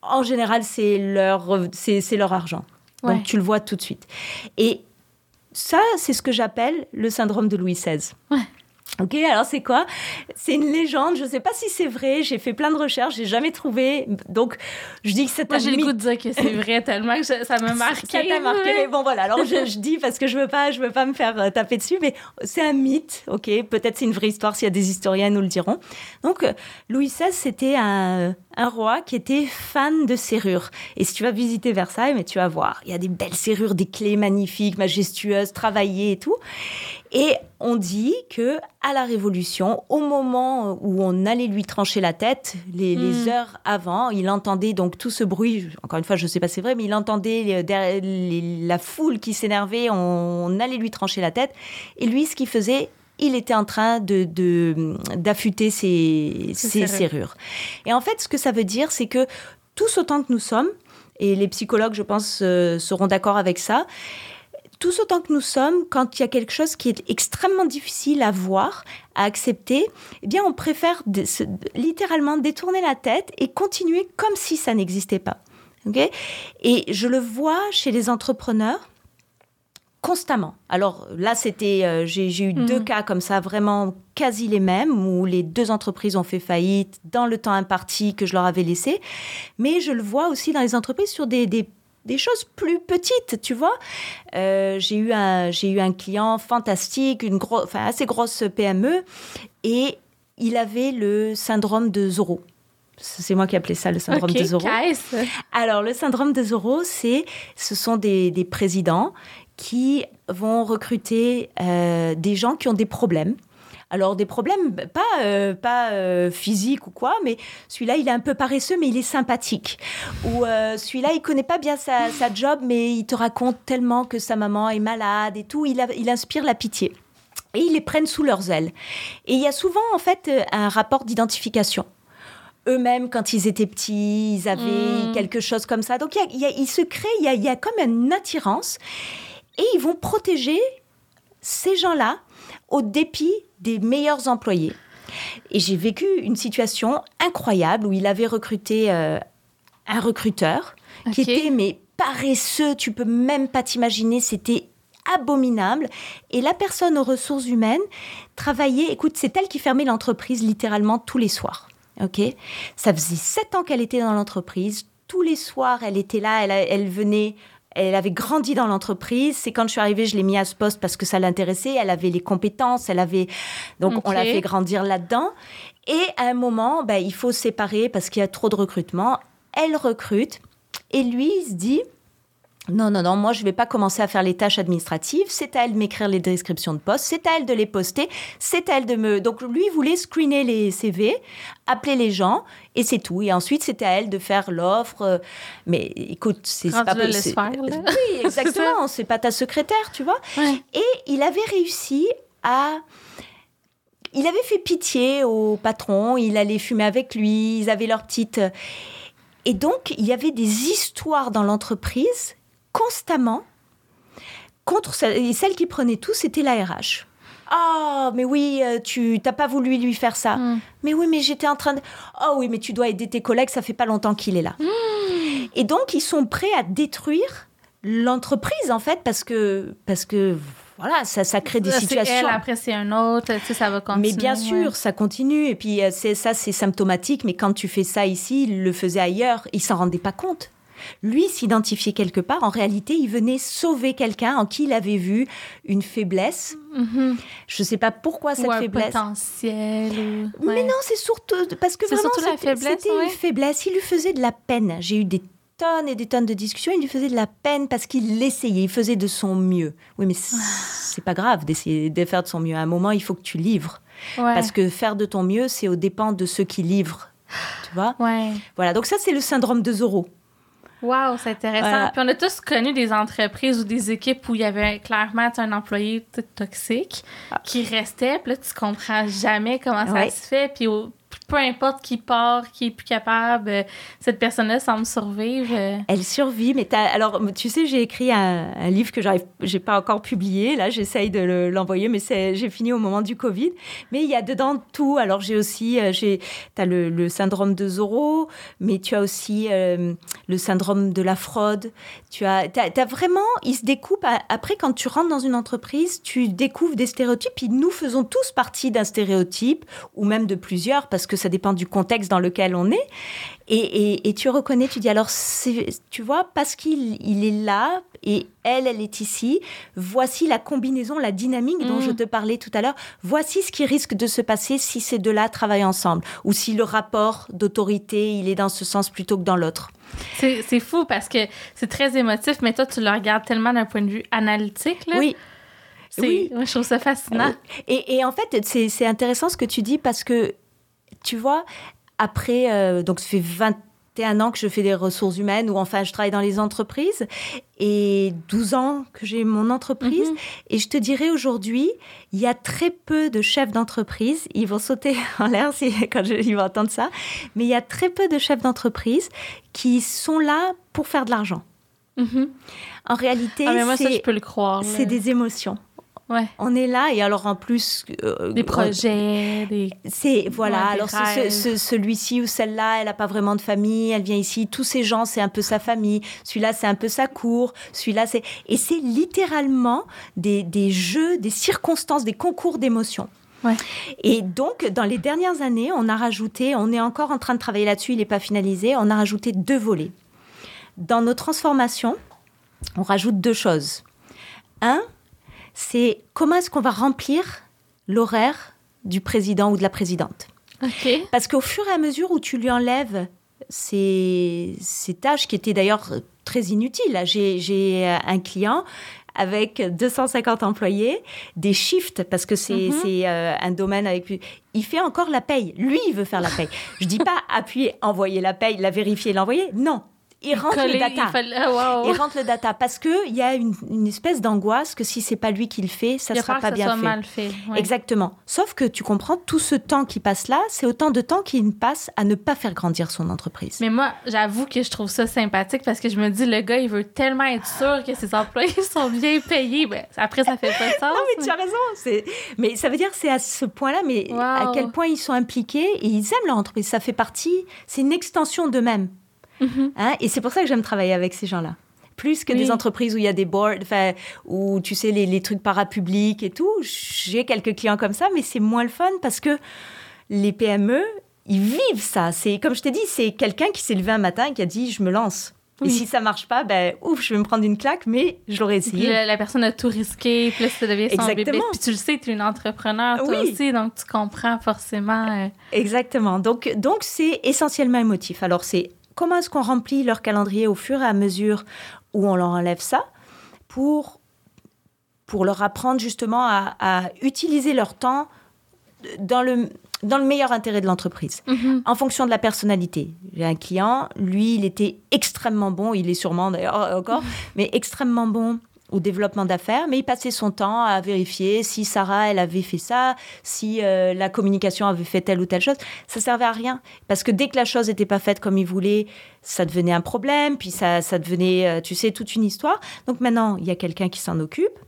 en général, c'est leur, c'est, leur argent. Donc, tu le vois tout de suite. Et ça, c'est ce que j'appelle le syndrome de Louis XVI. Ok, alors c'est quoi? C'est une légende. Je ne sais pas si c'est vrai. J'ai fait plein de recherches, j'ai jamais trouvé. Donc, je dis que c'est Moi, j'ai le goût de dire que c'est vrai tellement que ça m'a marqué. Ça t'a marqué. Mais bon, voilà. Alors, je, dis parce que je veux pas, je veux pas me faire euh, taper dessus, mais c'est un mythe. Ok, peut-être c'est une vraie histoire. S'il y a des historiens, nous le diront. Donc, euh, Louis XVI, c'était un, un roi qui était fan de serrures. Et si tu vas visiter Versailles, mais tu vas voir, il y a des belles serrures, des clés magnifiques, majestueuses, travaillées et tout. Et on dit que à la Révolution, au moment où on allait lui trancher la tête, les, hmm. heures avant, il entendait donc tout ce bruit. Encore une fois, je ne sais pas si c'est vrai, mais il entendait la foule qui s'énervait. On, allait lui trancher la tête. Et lui, ce qu'il faisait, il était en train de d'affûter ses, serrures. Et en fait, ce que ça veut dire, c'est que tous autant que nous sommes, et les psychologues, je pense, euh, seront d'accord avec ça, tous autant que nous sommes, quand il y a quelque chose qui est extrêmement difficile à voir, à accepter, eh bien, on préfère littéralement détourner la tête et continuer comme si ça n'existait pas. et je le vois chez les entrepreneurs constamment. Alors là, c'était, euh, j'ai eu deux mhm. cas comme ça, vraiment quasi les mêmes, où les deux entreprises ont fait faillite dans le temps imparti que je leur avais laissé. Mais je le vois aussi dans les entreprises sur des, des des choses plus petites, tu vois. Euh, j'ai eu un j'ai eu un client fantastique, une grosse, enfin assez grosse PME, et il avait le syndrome de Zorro. C'est moi qui appelais ça le syndrome de Zorro. Alors le syndrome de Zorro, c'est ce sont des, des présidents qui vont recruter euh, des gens qui ont des problèmes. Alors des problèmes pas euh, pas euh, physiques ou quoi, mais celui-là il est un peu paresseux mais il est sympathique. Ou celui-là il connaît pas bien sa, sa, job mais il te raconte tellement que sa maman est malade et tout, il, il inspire la pitié. Et ils les prennent sous leurs ailes. Et il y a souvent en fait un rapport d'identification. eux-mêmes, quand ils étaient petits, ils avaient Mm. quelque chose comme ça. Donc, il, y a- il se crée, il y a, il y a comme une attirance. Et ils vont protéger ces gens-là au dépit des meilleurs employés. Et j'ai vécu une situation incroyable où il avait recruté euh, un recruteur qui était mais paresseux, tu peux même pas t'imaginer, c'était abominable. Et la personne aux ressources humaines travaillait, écoute, c'est elle qui fermait l'entreprise littéralement tous les soirs. Ok, ça faisait sept ans qu'elle était dans l'entreprise. Tous les soirs, elle était là, elle, elle venait. Elle avait grandi dans l'entreprise. C'est quand je suis arrivée, je l'ai mis à ce poste parce que ça l'intéressait. Elle avait les compétences, elle avait donc on l'a fait grandir là-dedans. Et à un moment, ben, il faut se séparer parce qu'il y a trop de recrutement. Elle recrute et lui il se dit non, non, non, moi je vais pas commencer à faire les tâches administratives. C'est à elle de m'écrire les descriptions de poste, c'est à elle de les poster, c'est à elle de me. Donc lui il voulait screener les CV, appeler les gens et c'est tout. Et ensuite c'était à elle de faire l'offre. Euh, Mais écoute, c'est pas là. Oui, exactement. c'est pas ta secrétaire, tu vois. Ouais. Et il avait réussi à. Il avait fait pitié au patron, il allait fumer avec lui, ils avaient leur petite. Et donc, il y avait des histoires dans l'entreprise constamment contre celle, et celle qui prenait tout, c'était la RH. Ah, mais oui, euh, tu t'as pas voulu lui faire ça. Mm. Mais oui, mais j'étais en train de. Oh oui, mais tu dois aider tes collègues, ça fait pas longtemps qu'il est là. Et donc, ils sont prêts à détruire l'entreprise, en fait, parce que, parce que voilà, ça, ça crée des Là, c'est situations. elle, après c'est un autre, tu sais, ça va continuer. Mais bien sûr, ouais. ça continue. Et puis, euh, c'est ça, c'est symptomatique. Mais quand tu fais ça ici, il le faisait ailleurs. Il s'en rendait pas compte. Lui s'identifiait quelque part. En réalité, il venait sauver quelqu'un en qui il avait vu une faiblesse. Mhm. Je ne sais pas pourquoi cette Ou un faiblesse. potentiel. ou- Mais non, c'est surtout parce que C'est vraiment, la c'était- faiblesse, C'était ouais. une faiblesse. Il lui faisait de la peine. J'ai eu des tonnes et des tonnes de discussions. Il lui faisait de la peine parce qu'il l'essayait. Il faisait de son mieux. Oui, mais c'est c'est pas grave d'essayer de faire de son mieux. À un moment, il faut que tu livres. Ouais. Parce que faire de ton mieux, c'est aux dépens de ceux qui livrent. Tu vois? Ouais. Voilà. Donc ça, c'est le syndrome de Zorro. Wow, c'est intéressant. Voilà. Puis on a tous connu des entreprises ou des équipes où il y avait clairement un employé toxique qui restait. Puis là, tu comprends jamais comment ça se fait. Puis au- peu importe qui part, qui est plus capable, euh, cette personne-là semble survivre. euh. Elle survit, mais t'as- alors tu sais, j'ai écrit un, livre que j'arrive, j'ai pas encore publié. Là, j'essaye de le- l'envoyer, mais j'ai fini au moment du Covid. Mais il y a dedans tout. Alors j'ai aussi, euh, t'as le, syndrome de Zorro, mais tu as aussi le syndrome de la fraude. Tu as, t'as vraiment, il se découpe. après, quand tu rentres dans une entreprise, tu découvres des stéréotypes. Nous faisons tous partie d'un stéréotype ou même de plusieurs, parce que ça dépend du contexte dans lequel on est. Et, et- et tu reconnais, tu dis alors, tu vois, parce qu'il il est là et elle, elle est ici, voici la combinaison, la dynamique dont Mm. je te parlais tout à l'heure, voici ce qui risque de se passer si ces deux-là travaillent ensemble, ou si le rapport d'autorité, il est dans ce sens plutôt que dans l'autre. C'est fou parce que c'est très émotif, mais toi, tu le regardes tellement d'un point de vue analytique. Là. Oui. Oui. je trouve ça fascinant. Et, et en fait, c'est intéressant ce que tu dis parce que, tu vois, après, euh, donc ça fait 21 ans que je fais des ressources humaines ou enfin je travaille dans les entreprises et 12 ans que j'ai mon entreprise. Mhm. Et je te dirais aujourd'hui, il y a très peu de chefs d'entreprise, ils vont sauter en l'air si, quand je- ils vont entendre ça, mais il y a très peu de chefs d'entreprise qui sont là pour faire de l'argent. Mhm. En réalité, Ah, c'est des émotions. Ouais. On est là et alors en plus... euh, Des projets, des. C'est voilà. Ouais, alors ce- celui-ci ou celle-là, elle n'a pas vraiment de famille, elle vient ici. Tous ces gens, c'est un peu sa famille. Celui-là, c'est un peu sa cour. Celui-là, c'est et c'est littéralement des, des jeux, des circonstances, des concours d'émotions. Ouais. Et donc, dans les dernières années, on a rajouté, on est encore en train de travailler là-dessus, il n'est pas finalisé, on a rajouté deux volets. Dans nos transformations, on rajoute deux choses. Un, c'est comment est-ce qu'on va remplir l'horaire du président ou de la présidente. Parce qu'au fur et à mesure où tu lui enlèves ces, ces tâches qui étaient d'ailleurs très inutiles, j'ai un client avec 250 employés, des shifts, parce que c'est Mhm. euh, un domaine avec... plus- Il fait encore la paye. Lui, il veut faire la paye. Je dis pas appuyer, envoyer la paye, la vérifier, l'envoyer. Non. Il rentre le data. il fallait- wow. Il rentre le data parce que il y a une, une espèce d'angoisse que si c'est pas lui qui le fait, ça a sera pas que ça bien soit fait. mal fait. ouais. Exactement. Sauf que tu comprends, tout ce temps qui passe là, c'est autant de temps qu'il passe à ne pas faire grandir son entreprise. Mais moi, j'avoue que je trouve ça sympathique parce que je me dis, le gars, il veut tellement être sûr que ses employés sont bien payés. Ben, après, ça fait pas de sens. Non, mais tu as raison. C'est... Mais ça veut dire c'est à ce point-là, mais Wow. à quel point ils sont impliqués et ils aiment leur entreprise. Ça fait partie, c'est une extension d'eux-mêmes. Mhm. Hein, et c'est pour ça que j'aime travailler avec ces gens-là. Plus que Oui. des entreprises où il y a des boards, où tu sais, les, les trucs parapublics et tout. J'ai quelques clients comme ça, mais c'est moins le fun parce que les PME, ils vivent ça. C'est, comme je t'ai dit, c'est quelqu'un qui s'est levé un matin et qui a dit Je me lance. Oui. Et si ça marche pas, ben ouf, je vais me prendre une claque, mais je l'aurais essayé. la, la personne a tout risqué, puis là, ça devient son bébé. Exactement. Puis tu le sais, tu es une entrepreneur, toi Oui. aussi, donc tu comprends forcément. euh, Exactement. Donc, donc c'est essentiellement émotif. Alors, c'est comment est-ce qu'on remplit leur calendrier au fur et à mesure où on leur enlève ça pour, pour leur apprendre justement à, à utiliser leur temps dans le, dans le meilleur intérêt de l'entreprise, mhm. en fonction de la personnalité. J'ai un client, lui, il était extrêmement bon, il est sûrement d'ailleurs encore, mais extrêmement bon au développement d'affaires, mais il passait son temps à vérifier si Sarah, elle avait fait ça, si euh, la communication avait fait telle ou telle chose. Ça servait à rien, parce que dès que la chose n'était pas faite comme il voulait, ça devenait un problème, puis ça, ça devenait, euh, tu sais, toute une histoire. Donc maintenant, il y a quelqu'un qui s'en occupe,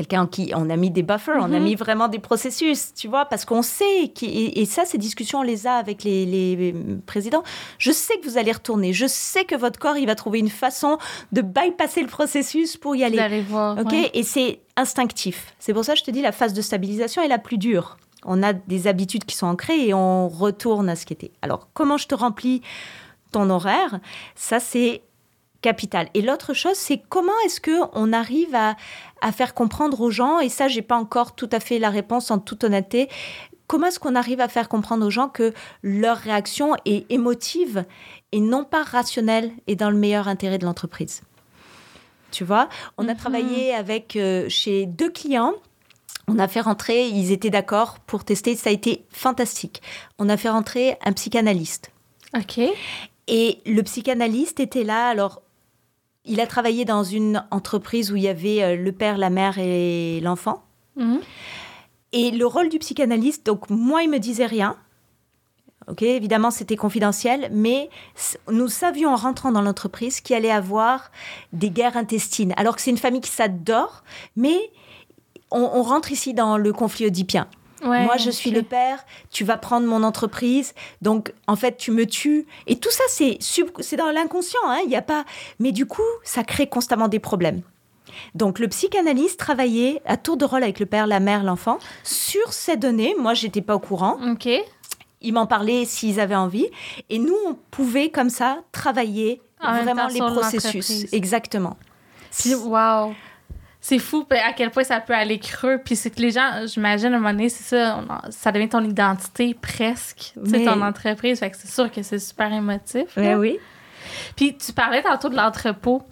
quelqu'un en qui on a mis des buffers, on a Mhm. mis vraiment des processus, tu vois, parce qu'on sait, qui- et, et ça, ces discussions, on les a avec les, les présidents. Je sais que vous allez retourner, je sais que votre corps, il va trouver une façon de bypasser le processus pour y aller. Allez voir. Ok, ouais. et c'est instinctif. C'est pour ça que je te dis, la phase de stabilisation est la plus dure. On a des habitudes qui sont ancrées et on retourne à ce qui était. Alors, comment je te remplis ton horaire? Ça, c'est capital. Et l'autre chose, c'est comment est-ce que on arrive à, à faire comprendre aux gens, et ça, j'ai pas encore tout à fait la réponse en toute honnêteté, comment est-ce qu'on arrive à faire comprendre aux gens que leur réaction est émotive et non pas rationnelle et dans le meilleur intérêt de l'entreprise? Tu vois, on a Mhm. travaillé avec euh, chez deux clients. On a fait rentrer, ils étaient d'accord pour tester, ça a été fantastique. On a fait rentrer un psychanalyste. OK. Et le psychanalyste était là, alors il a travaillé dans une entreprise où il y avait euh, le père, la mère et l'enfant. Mhm. Et le rôle du psychanalyste, donc moi, il me disait rien. Ok, évidemment, c'était confidentiel, mais nous savions en rentrant dans l'entreprise qu'il allait avoir des guerres intestines. Alors que c'est une famille qui s'adore, mais on, on rentre ici dans le conflit oedipien. Ouais, Moi, je suis le père, tu vas prendre mon entreprise, donc en fait, tu me tues. Et tout ça, c'est sub- c'est dans l'inconscient, hein, il y a pas. Mais du coup, ça crée constamment des problèmes. Donc, le psychanalyste travaillait à tour de rôle avec le père, la mère, l'enfant sur ces données. Moi, j'étais pas au courant. OK. Ils m'en parlaient s'ils avaient envie. Et nous, on pouvait comme ça travailler En vraiment les processus. Exactement. Puis, wow! C'est fou à quel point ça peut aller creux. Puis c'est que les gens, j'imagine, à un moment donné, c'est ça, on ça devient ton identité presque, sais, Mais- ton entreprise. Fait que c'est sûr que c'est super émotif. là. Ouais, oui. Puis tu parlais tantôt de l'entrepôt,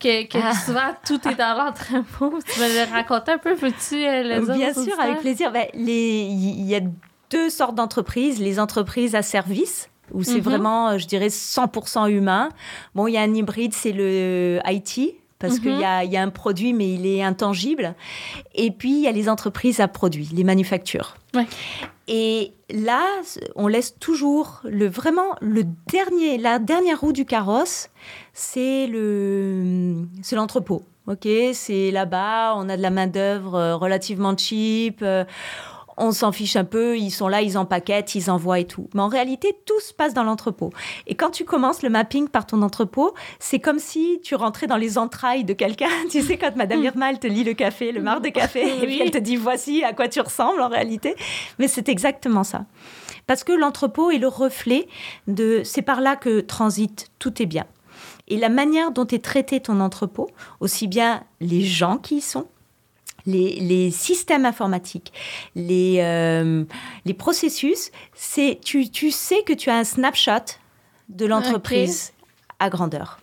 que, que Ah. souvent tout est dans l'entrepôt. Tu veux le raconter un peu, peux-tu euh, le dire? Bien sûr, avec plaisir. Ben, Il y a deux sortes d'entreprises. Les entreprises à service, où c'est Mhm. vraiment, euh, je dirais, 100% humain. Bon, il y a un hybride, c'est le IT, parce qu'il Mhm. y a, il y a un produit, mais il est intangible. Et puis, il y a les entreprises à produits, les manufactures. Ouais. Et là, on laisse toujours le vraiment le dernier, la dernière roue du carrosse, c'est le, c'est l'entrepôt. Ok, c'est là-bas, on a de la main d'œuvre euh, relativement cheap. On s'en fiche un peu, ils sont là, ils empaquettent, ils envoient et tout. Mais en réalité, tout se passe dans l'entrepôt. Et quand tu commences le mapping par ton entrepôt, c'est comme si tu rentrais dans les entrailles de quelqu'un. Tu sais, quand Madame Irma, elle te lit le café, le marc de café, et puis elle te dit voici à quoi tu ressembles en réalité. Mais c'est exactement ça. Parce que l'entrepôt est le reflet de. C'est par là que transite tout est bien. Et la manière dont est traité ton entrepôt, aussi bien les gens qui y sont, les, les systèmes informatiques, les, euh, les processus, c'est tu, tu sais que tu as un snapshot de l'entreprise à grandeur.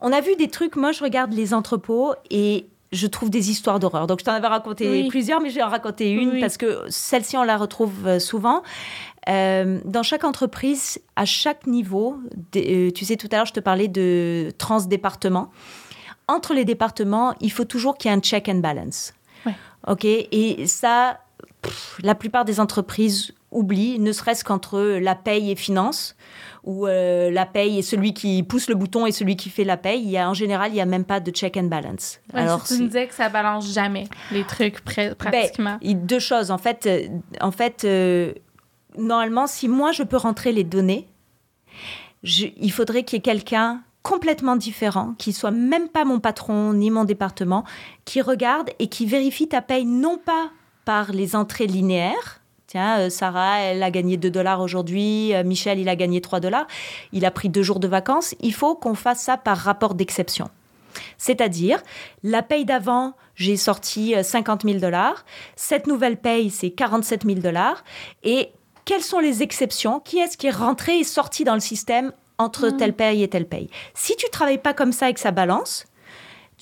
On a vu des trucs, moi je regarde les entrepôts et je trouve des histoires d'horreur. Donc, je t'en avais raconté plusieurs, mais je vais en raconter une parce que celle-ci, on la retrouve euh, souvent. Euh, dans chaque entreprise, à chaque niveau, euh, tu sais, tout à l'heure, je te parlais de transdépartement. Entre les départements, il faut toujours qu'il y ait un check and balance. OK Et ça, la plupart des entreprises oublient, ne serait-ce qu'entre la paye et finance où euh, la paye et celui qui pousse le bouton et celui qui fait la paye, il y a, en général, il n'y a même pas de check and balance. Alors, tu me disais que ça balance jamais les trucs ben, pratiquement. deux choses. En fait, euh, en fait euh, normalement, si moi je peux rentrer les données, il faudrait qu'il y ait quelqu'un complètement différent, qui soit même pas mon patron ni mon département, qui regarde et qui vérifie ta paye non pas par les entrées linéaires, Tiens, euh, Sarah, elle a gagné 2 dollars aujourd'hui, euh, Michel, il a gagné 3 dollars, il a pris deux jours de vacances. Il faut qu'on fasse ça par rapport d'exception. C'est-à-dire, la paye d'avant, j'ai sorti 50 euh, 000 dollars. Cette nouvelle paye, c'est 47 000 dollars. Et quelles sont les exceptions? Qui est-ce qui est rentré et sorti dans le système entre mmh. telle paye et telle paye Si tu travailles pas comme ça avec sa balance,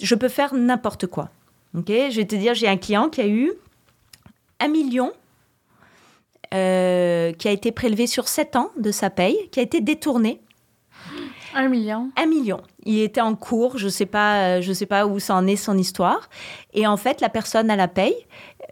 je peux faire n'importe quoi. Ok Je vais te dire, j'ai un client qui a eu un million euh, qui a été prélevé sur 7 ans de sa paye, qui a été détourné. Un million. Un million. Il était en cours, je ne sais, pas, je sais pas où ça en est son histoire. Et en fait, la personne à la paye,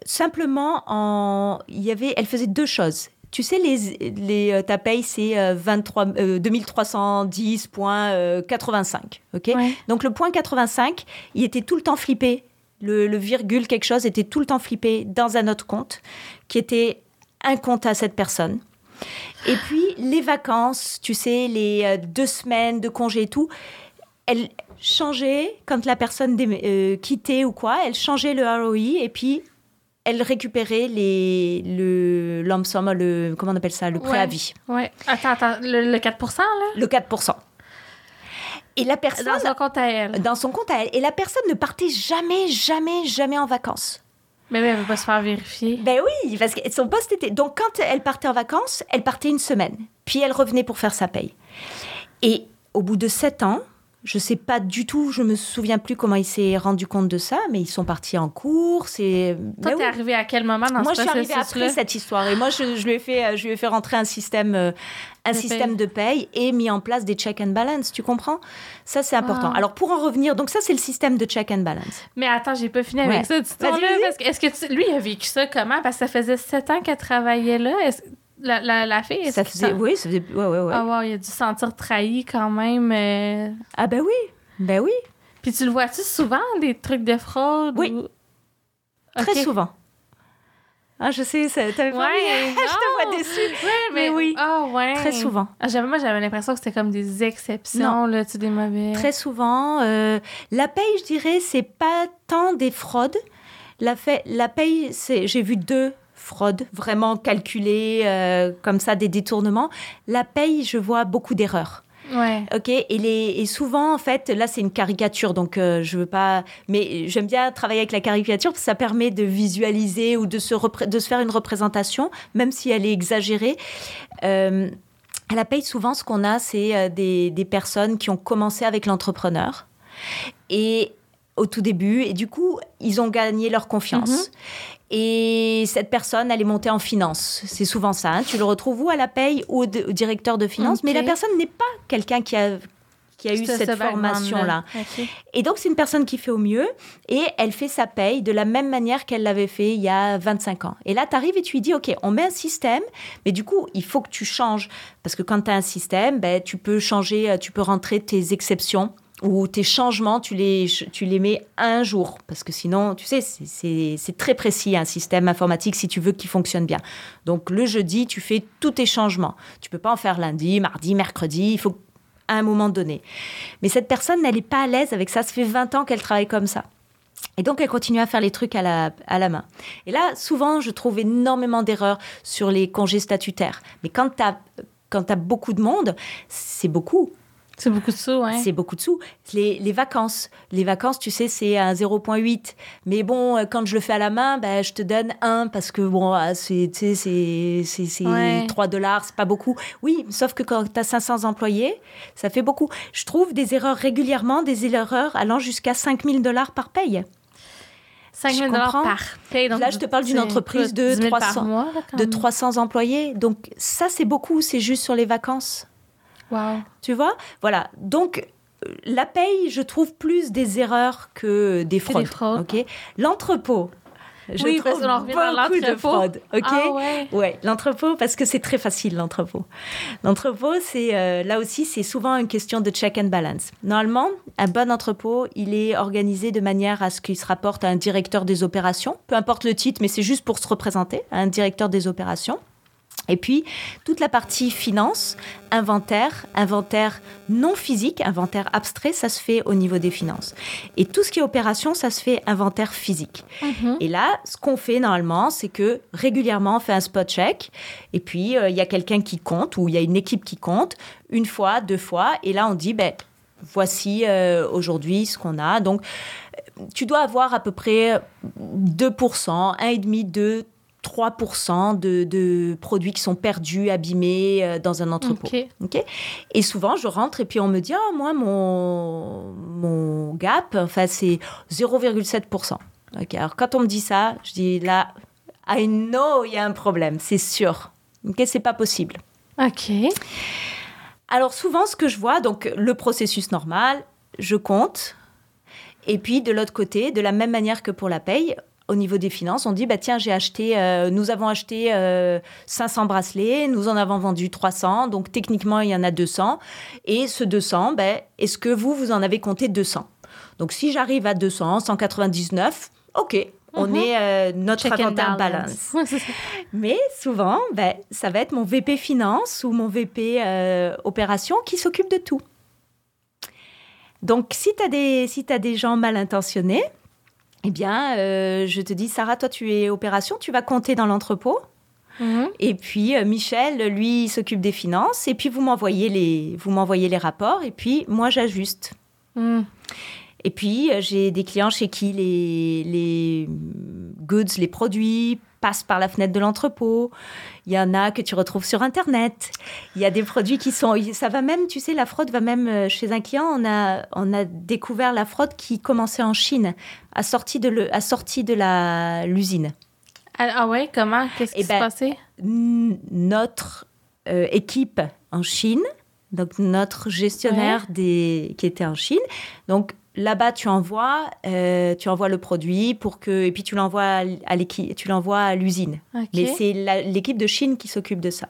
simplement, en, il y avait, elle faisait deux choses. Tu sais, les, les, euh, ta paye, c'est 23, 2310,85. OK? Donc, le point 85, il était tout le temps flippé. Le, le, virgule quelque chose était tout le temps flippé dans un autre compte qui était un compte à cette personne. Et puis, les vacances, tu sais, les euh, deux semaines de congé et tout, elle changeait, quand la personne euh, quittait ou quoi, elle changeait le ROI et puis elle récupérait les, le le, comment on appelle ça, le préavis. Ouais. Attends, attends, le, 4 là? Le 4 et la personne. Dans son compte à elle. Dans son compte à elle. Et la personne ne partait jamais, jamais, jamais en vacances. Mais oui, elle ne veut pas se faire vérifier. Ben oui, parce que son poste était. Donc, quand elle partait en vacances, elle partait une semaine. Puis elle revenait pour faire sa paye. Et au bout de sept ans, je sais pas du tout, je me souviens plus comment il s'est rendu compte de ça, mais ils sont partis en course. Et... Toi, t'es arrivé à quel moment dans moi, ce Moi, je suis arrivée après cette histoire. Et moi, je, je, lui ai fait, je lui ai fait rentrer un système, euh, un de système paye. de paye et mis en place des check and balance. Tu comprends? Ça, c'est important. Ah. Alors, pour en revenir, donc ça, c'est le système de check and balance. Mais attends, j'ai pas fini avec ça. Est-ce que, que lui, il a vécu ça comment? Parce que ça faisait sept ans qu'elle travaillait là. La, la, la, fille, ça faisait, oui, ça faisait, ouais, ouais, ouais. Ah, wow, il a dû se sentir trahi quand même. Euh... Ah, ben oui, ben oui. Puis tu le vois-tu souvent, des trucs de fraude? Oui. Ou... Très okay. souvent. Ah, je sais, t'avais pas ouais, je te vois déçue. Ouais, mais, mais oui. Ah, ouais. Très souvent. Ah, j'avais, moi, j'avais l'impression que c'était comme des exceptions, non. là, tu des mauvais. Très souvent. Euh, la paye, je dirais, c'est pas tant des fraudes. La, fait, la paye, c'est, j'ai vu deux fraude, vraiment calculée, euh, comme ça, des détournements. La paye, je vois beaucoup d'erreurs. Ouais. Ok. Et, les, et souvent, en fait, là, c'est une caricature, donc euh, je veux pas. Mais j'aime bien travailler avec la caricature parce que ça permet de visualiser ou de se, de se faire une représentation, même si elle est exagérée. Euh, à la paye, souvent, ce qu'on a, c'est euh, des, des personnes qui ont commencé avec l'entrepreneur. Et au tout début, et du coup, ils ont gagné leur confiance. Mm -hmm. Et cette personne, elle est montée en finance. C'est souvent ça. Hein. Tu le retrouves ou à la paye ou au, au directeur de finance? Okay. Mais la personne n'est pas quelqu'un qui a, qui a eu cette formation-là. Okay. Et donc, c'est une personne qui fait au mieux et elle fait sa paye de la même manière qu'elle l'avait fait il y a 25 ans. Et là, tu arrives et tu lui dis, OK, on met un système, mais du coup, il faut que tu changes. Parce que quand tu as un système, ben, tu peux changer, tu peux rentrer tes exceptions ou tes changements, tu les, tu les mets un jour. Parce que sinon, tu sais, c'est très précis un système informatique si tu veux qu'il fonctionne bien. Donc le jeudi, tu fais tous tes changements. Tu peux pas en faire lundi, mardi, mercredi. Il faut à un moment donné. Mais cette personne, elle n'est pas à l'aise avec ça. Ça fait 20 ans qu'elle travaille comme ça. Et donc, elle continue à faire les trucs à la, à la main. Et là, souvent, je trouve énormément d'erreurs sur les congés statutaires. Mais quand tu quand as beaucoup de monde, c'est beaucoup. C'est beaucoup de sous, hein? C'est beaucoup de sous. Les, les, vacances. Les vacances, tu sais, c'est un 0,8. Mais bon, quand je le fais à la main, ben, je te donne 1 parce que, bon, ah, c'est, tu sais, c'est ouais. 3 dollars, c'est pas beaucoup. Oui, sauf que quand tu as 500 employés, ça fait beaucoup. Je trouve des erreurs régulièrement, des erreurs allant jusqu'à 5000 dollars par paye. 5 000 comprends? par paye. Donc, Là, je te parle d'une entreprise de 10 000 par 300 mois, de même? 300 employés. Donc ça, c'est beaucoup. C'est juste sur les vacances? Wow. Tu vois Voilà. Donc, euh, la paye, je trouve plus des erreurs que des fraudes. fraudes. OK? L'entrepôt. Je Oui, trouve beaucoup de l'entrepôt. fraude. OK? Ah ouais. Ouais, l'entrepôt, parce que c'est très facile, l'entrepôt. L'entrepôt, c'est euh, là aussi, c'est souvent une question de check and balance. Normalement, un bon entrepôt, il est organisé de manière à ce qu'il se rapporte à un directeur des opérations, peu importe le titre, mais c'est juste pour se représenter, à un directeur des opérations. Et puis, toute la partie finance, inventaire, inventaire non physique, inventaire abstrait, ça se fait au niveau des finances. Et tout ce qui est opération, ça se fait inventaire physique. Mhm. Et là, ce qu'on fait normalement, c'est que régulièrement, on fait un spot check. Et puis, euh, il y a quelqu'un qui compte ou il y a une équipe qui compte une fois, deux fois. Et là, on dit, ben, voici euh, aujourd'hui ce qu'on a. Donc, tu dois avoir à peu près 2%, 1,5%, 2%. 3% de, de produits qui sont perdus, abîmés euh, dans un entrepôt. Et souvent, je rentre et puis on me dit, ah, moi, mon, mon gap, enfin, c'est 0,7%. Ok, alors quand on me dit ça, je dis là, I know, il y a un problème, c'est sûr. Ok, c'est pas possible. OK. Alors souvent, ce que je vois, donc le processus normal, je compte. Et puis de l'autre côté, de la même manière que pour la paye, au niveau des finances, on dit bah tiens, j'ai acheté, euh, nous avons acheté euh, 500 bracelets, nous en avons vendu 300, donc techniquement il y en a 200. Et ce 200, ben, est-ce que vous vous en avez compté 200 Donc si j'arrive à 200, 199, ok. On Mhm. est euh, notre Check inventaire balance. Mais souvent, ben, ça va être mon VP finance ou mon VP euh, opération qui s'occupe de tout. Donc, si tu as, des- si t'as des gens mal intentionnés, eh bien, euh, je te dis, Sarah, toi, tu es opération, tu vas compter dans l'entrepôt. Mhm. Et puis, euh, Michel, lui, s'occupe des finances. Et puis, vous m'envoyez les, vous m'envoyez les rapports. Et puis, moi, j'ajuste. Mhm. Et puis, euh, j'ai des clients chez qui les, les goods, les produits passent par la fenêtre de l'entrepôt. Il y en a que tu retrouves sur Internet. Il y a des produits qui sont... Ça va même, tu sais, la fraude va même... euh, Chez un client, on a, on a découvert la fraude qui commençait en Chine, assortie de le- assortie de la- l'usine. Ah, ah ouais, comment? Qu'est-ce qui Eh s'est ben, passé? Notre euh, équipe en Chine, donc notre gestionnaire des, qui était en Chine, donc là-bas tu envoies, euh, tu envoies le produit pour que et puis tu l'envoies à l'équipe, tu l'envoies à l'usine. Mais c'est l'équipe de Chine qui s'occupe de ça.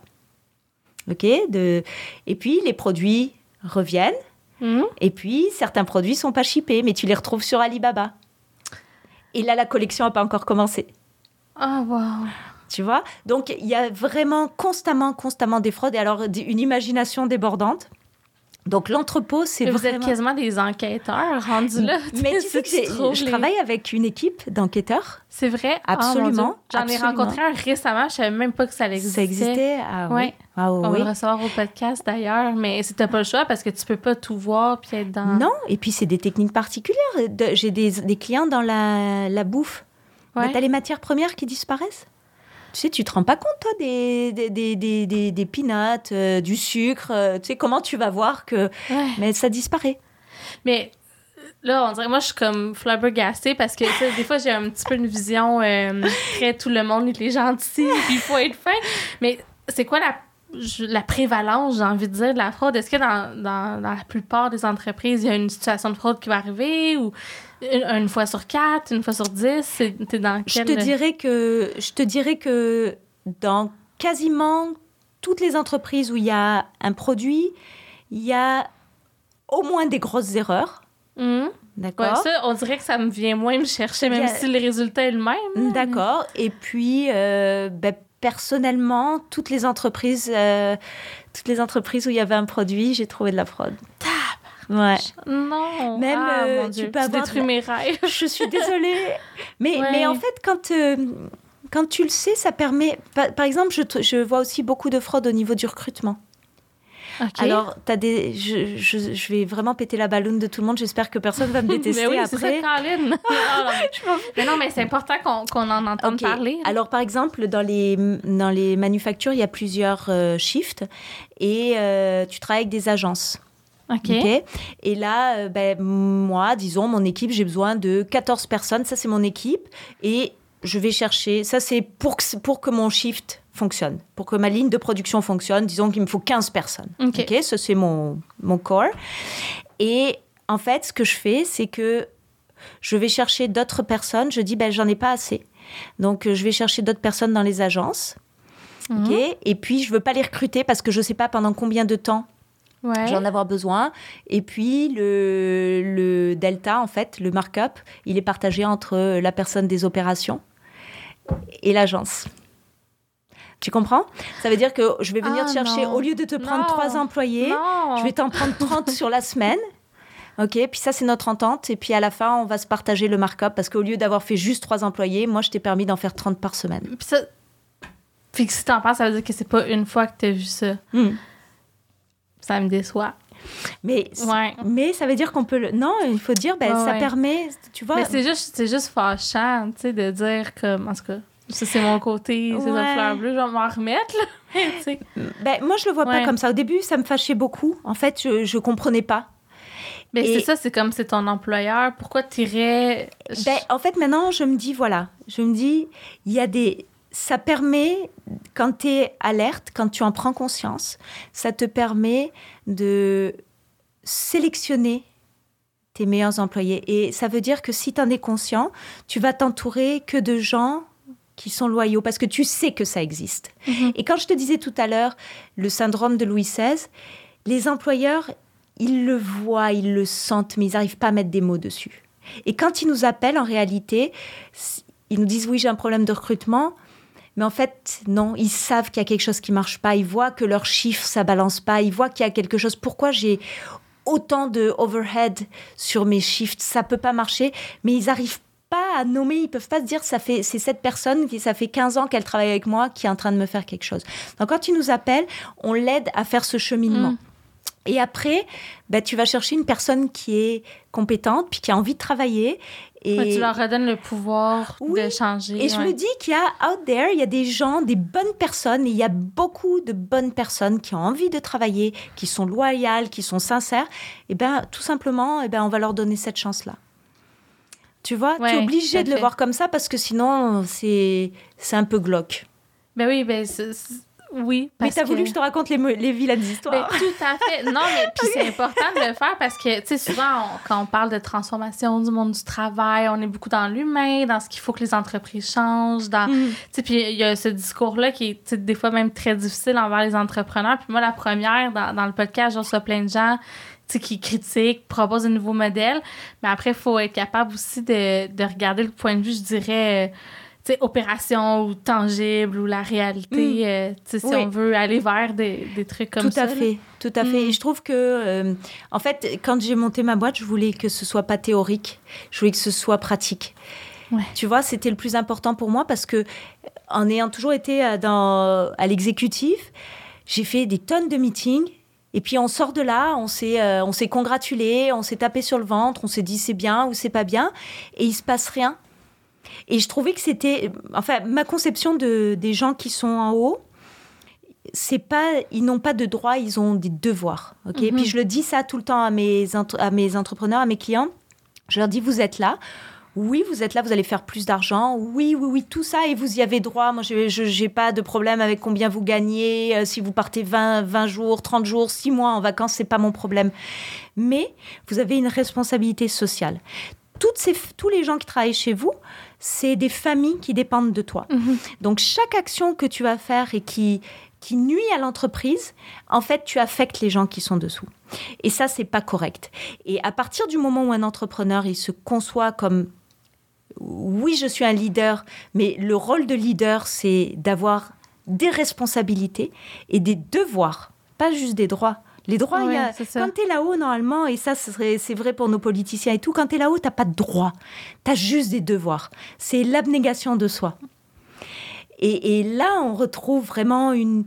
Ok, de et puis les produits reviennent Mhm. et puis certains produits sont pas chippés, mais tu les retrouves sur Alibaba. Et là la collection n'a pas encore commencé. Ah, wow. Tu vois? Donc, il y a vraiment constamment, constamment des fraudes. Et alors, une imagination débordante. Donc, l'entrepôt, c'est Mais Vous vraiment... êtes quasiment des enquêteurs rendus là. Mais tu sais que je les- travaille avec une équipe d'enquêteurs. C'est vrai? Ah, Absolument. J'en ai rencontré un récemment. Je savais même pas que ça existait. Ça existait Ah oui. Ouais. Ah oui, On va le recevoir au podcast d'ailleurs, mais c'était pas le choix parce que tu peux pas tout voir puis être dans. Non, et puis c'est des techniques particulières. De- J'ai des, des clients dans la, la bouffe. Ouais. tu as les matières premières qui disparaissent? Tu sais, tu te rends pas compte, toi, des, des, des, des, des, peanuts, euh, du sucre. euh, tu sais, comment tu vas voir que... Ouais. Mais ça disparaît. Mais là, on dirait, moi, je suis comme flabbergastée parce que, tu sais, des fois, j'ai un petit peu une vision euh, très tout le monde est gentil, puis il faut être fin. Mais c'est quoi la, je- la prévalence, j'ai envie de dire, de la fraude? Est-ce que dans, dans, dans la plupart des entreprises, il y a une situation de fraude qui va arriver ou une, une fois sur quatre, une fois sur dix? C'est- T'es dans Je quel... te dirais que je te dirais que dans quasiment toutes les entreprises où il y a un produit, il y a au moins des grosses erreurs. Ouais, d'accord ça, on dirait que ça me vient moins me chercher, même a- si le résultat est le même. D'accord. Et puis, euh, ben, personnellement, toutes les entreprises, euh, toutes les entreprises où il y avait un produit, j'ai trouvé de la fraude. Ouais. Non. Même, ah, euh, mon tu peux avoir détruis mes rêves. Je suis désolée. Mais, Ouais. mais en fait, quand, euh, quand tu le sais, ça permet. Par, par exemple, je, je vois aussi beaucoup de fraude au niveau du recrutement. OK. Alors, as des, je, je, je vais vraiment péter la balloune de tout le monde. J'espère que personne va me détester mais oui, c'est ça, après. Colin. Ah, mais- non, mais c'est important qu'on qu'on en entende parler. Alors, par exemple, dans les, dans les manufactures, il y a plusieurs euh, shifts et euh, tu travailles avec des agences. OK. ok Et là, euh, ben, moi, disons, mon équipe, j'ai besoin de 14 personnes. Ça, c'est mon équipe. Et je vais chercher. Ça, c'est pour que, pour que mon shift fonctionne. Pour que ma ligne de production fonctionne, disons qu'il me faut 15 personnes. OK. Ça c'est mon, mon core. Et en fait, ce que je fais, c'est que je vais chercher d'autres personnes. Je dis, ben, j'en ai pas assez. Donc, euh, je vais chercher d'autres personnes dans les agences. Ok Et puis, je veux pas les recruter parce que je sais pas pendant combien de temps Ouais. je vais en avoir besoin. Et puis, le, le delta, en fait, le markup, il est partagé entre la personne des opérations et l'agence. Tu comprends? Ça veut dire que je vais venir Ah, te chercher, non. au lieu de te prendre Non. trois employés, Non. je vais t'en prendre 30 sur la semaine. OK, puis ça, c'est notre entente. Et puis à la fin, on va se partager le markup parce qu'au lieu d'avoir fait juste trois employés, moi, je t'ai permis d'en faire 30 par semaine. Puis ça. Fait que si t'en penses, ça veut dire que c'est pas une fois que t'as vu ça. Hmm. Ça me déçoit. Mais, Ouais. mais ça veut dire qu'on peut le. Non, il faut dire, ben, Ouais, ça ouais. permet. Tu vois. Mais c'est juste, c'est juste fâchant, tu sais, de dire comme. En tout cas, ça, c'est mon côté, c'est une fleur bleue, je vais m'en remettre, là. Tu. Ben, moi, je le vois pas comme ça. Au début, ça me fâchait beaucoup. En fait, je, je comprenais pas. Mais c'est ça, c'est comme c'est ton employeur. Pourquoi t'irais. Ben, en fait, maintenant, je me dis, voilà, je me dis, il y a des... Ça permet, quand tu es alerte, quand tu en prends conscience, ça te permet de sélectionner tes meilleurs employés. Et ça veut dire que si tu en es conscient, tu vas t'entourer que de gens qui sont loyaux, parce que tu sais que ça existe. Mhm. Et quand je te disais tout à l'heure, le syndrome de Louis XVI, les employeurs, ils le voient, ils le sentent, mais ils n'arrivent pas à mettre des mots dessus. Et quand ils nous appellent, en réalité, ils nous disent oui, j'ai un problème de recrutement. Mais en fait, non, ils savent qu'il y a quelque chose qui marche pas. Ils voient que leurs chiffres, ça balance pas. Ils voient qu'il y a quelque chose. Pourquoi j'ai autant de overhead sur mes shifts? Ça peut pas marcher. Mais ils arrivent pas à nommer. Ils peuvent pas se dire ça fait c'est cette personne qui ça fait 15 ans qu'elle travaille avec moi qui est en train de me faire quelque chose. Donc quand ils nous appellent, on l'aide à faire ce cheminement. Mm. Et après, ben, tu vas chercher une personne qui est compétente, puis qui a envie de travailler. Et, Ouais, tu leur redonnes le pouvoir Oui, de changer. et je me dis qu'il y a out there, il y a des gens, des bonnes personnes, et il y a beaucoup de bonnes personnes qui ont envie de travailler, qui sont loyales, qui sont sincères. Et ben tout simplement, et ben on va leur donner cette chance-là. Tu vois, tu es obligé de le voir comme ça parce que sinon c'est un peu glauque. Ben oui, ben c'est- oui. Mais parce t'as voulu que je te raconte les, les vilaines Ben, histoires. tout à fait. Non, mais puis c'est important de le faire parce que, tu sais, souvent, on- quand on parle de transformation du monde du travail, on est beaucoup dans l'humain, dans ce qu'il faut que les entreprises changent, dans... Mm. Tu sais, puis il y a ce discours-là qui est, des fois même très difficile envers les entrepreneurs. Puis moi, la première, dans, dans le podcast, je reçois plein de gens, qui critiquent, proposent de nouveaux modèles. Mais après, il faut être capable aussi de, de regarder le point de vue, je dirais... euh, opération ou tangible ou la réalité, Mm. euh, si Oui. on veut aller vers des, des trucs comme tout ça. à là. fait, tout à fait. Mm. Et je trouve que, euh, en fait, quand j'ai monté ma boîte, je voulais que ce soit pas théorique, je voulais que ce soit pratique. Ouais. Tu vois, c'était le plus important pour moi parce que, en ayant toujours été à, dans, à l'exécutif, j'ai fait des tonnes de meetings. Et puis on sort de là, on s'est, euh, on s'est congratulé, on s'est tapé sur le ventre, on s'est dit c'est bien ou c'est pas bien, et il se passe rien. Et je trouvais que c'était, enfin, ma conception de, des gens qui sont en haut, c'est pas, ils n'ont pas de droits, ils ont des devoirs. Ok? Mhm. Puis je le dis ça tout le temps à mes, à mes entrepreneurs, à mes clients. Je leur dis vous êtes là. Oui, vous êtes là, vous allez faire plus d'argent. Oui, oui, oui, tout ça, et vous y avez droit. Moi, je n'ai pas de problème avec combien vous gagnez. Euh, si vous partez 20, 20 jours, 30 jours, 6 mois en vacances, c'est pas mon problème. Mais vous avez une responsabilité sociale. Toutes ces, tous les gens qui travaillent chez vous, c'est des familles qui dépendent de toi. Mhm. Donc, chaque action que tu vas faire et qui, qui nuit à l'entreprise, en fait, tu affectes les gens qui sont dessous. Et ça, c'est pas correct. Et à partir du moment où un entrepreneur, il se conçoit comme oui, je suis un leader, mais le rôle de leader, c'est d'avoir des responsabilités et des devoirs, pas juste des droits. Les droits, y a- quand tu es là-haut, normalement, et ça, c'est vrai pour nos politiciens et tout, quand tu es là-haut, tu pas de droits, tu as juste des devoirs. C'est l'abnégation de soi. Et, et là, on retrouve vraiment une,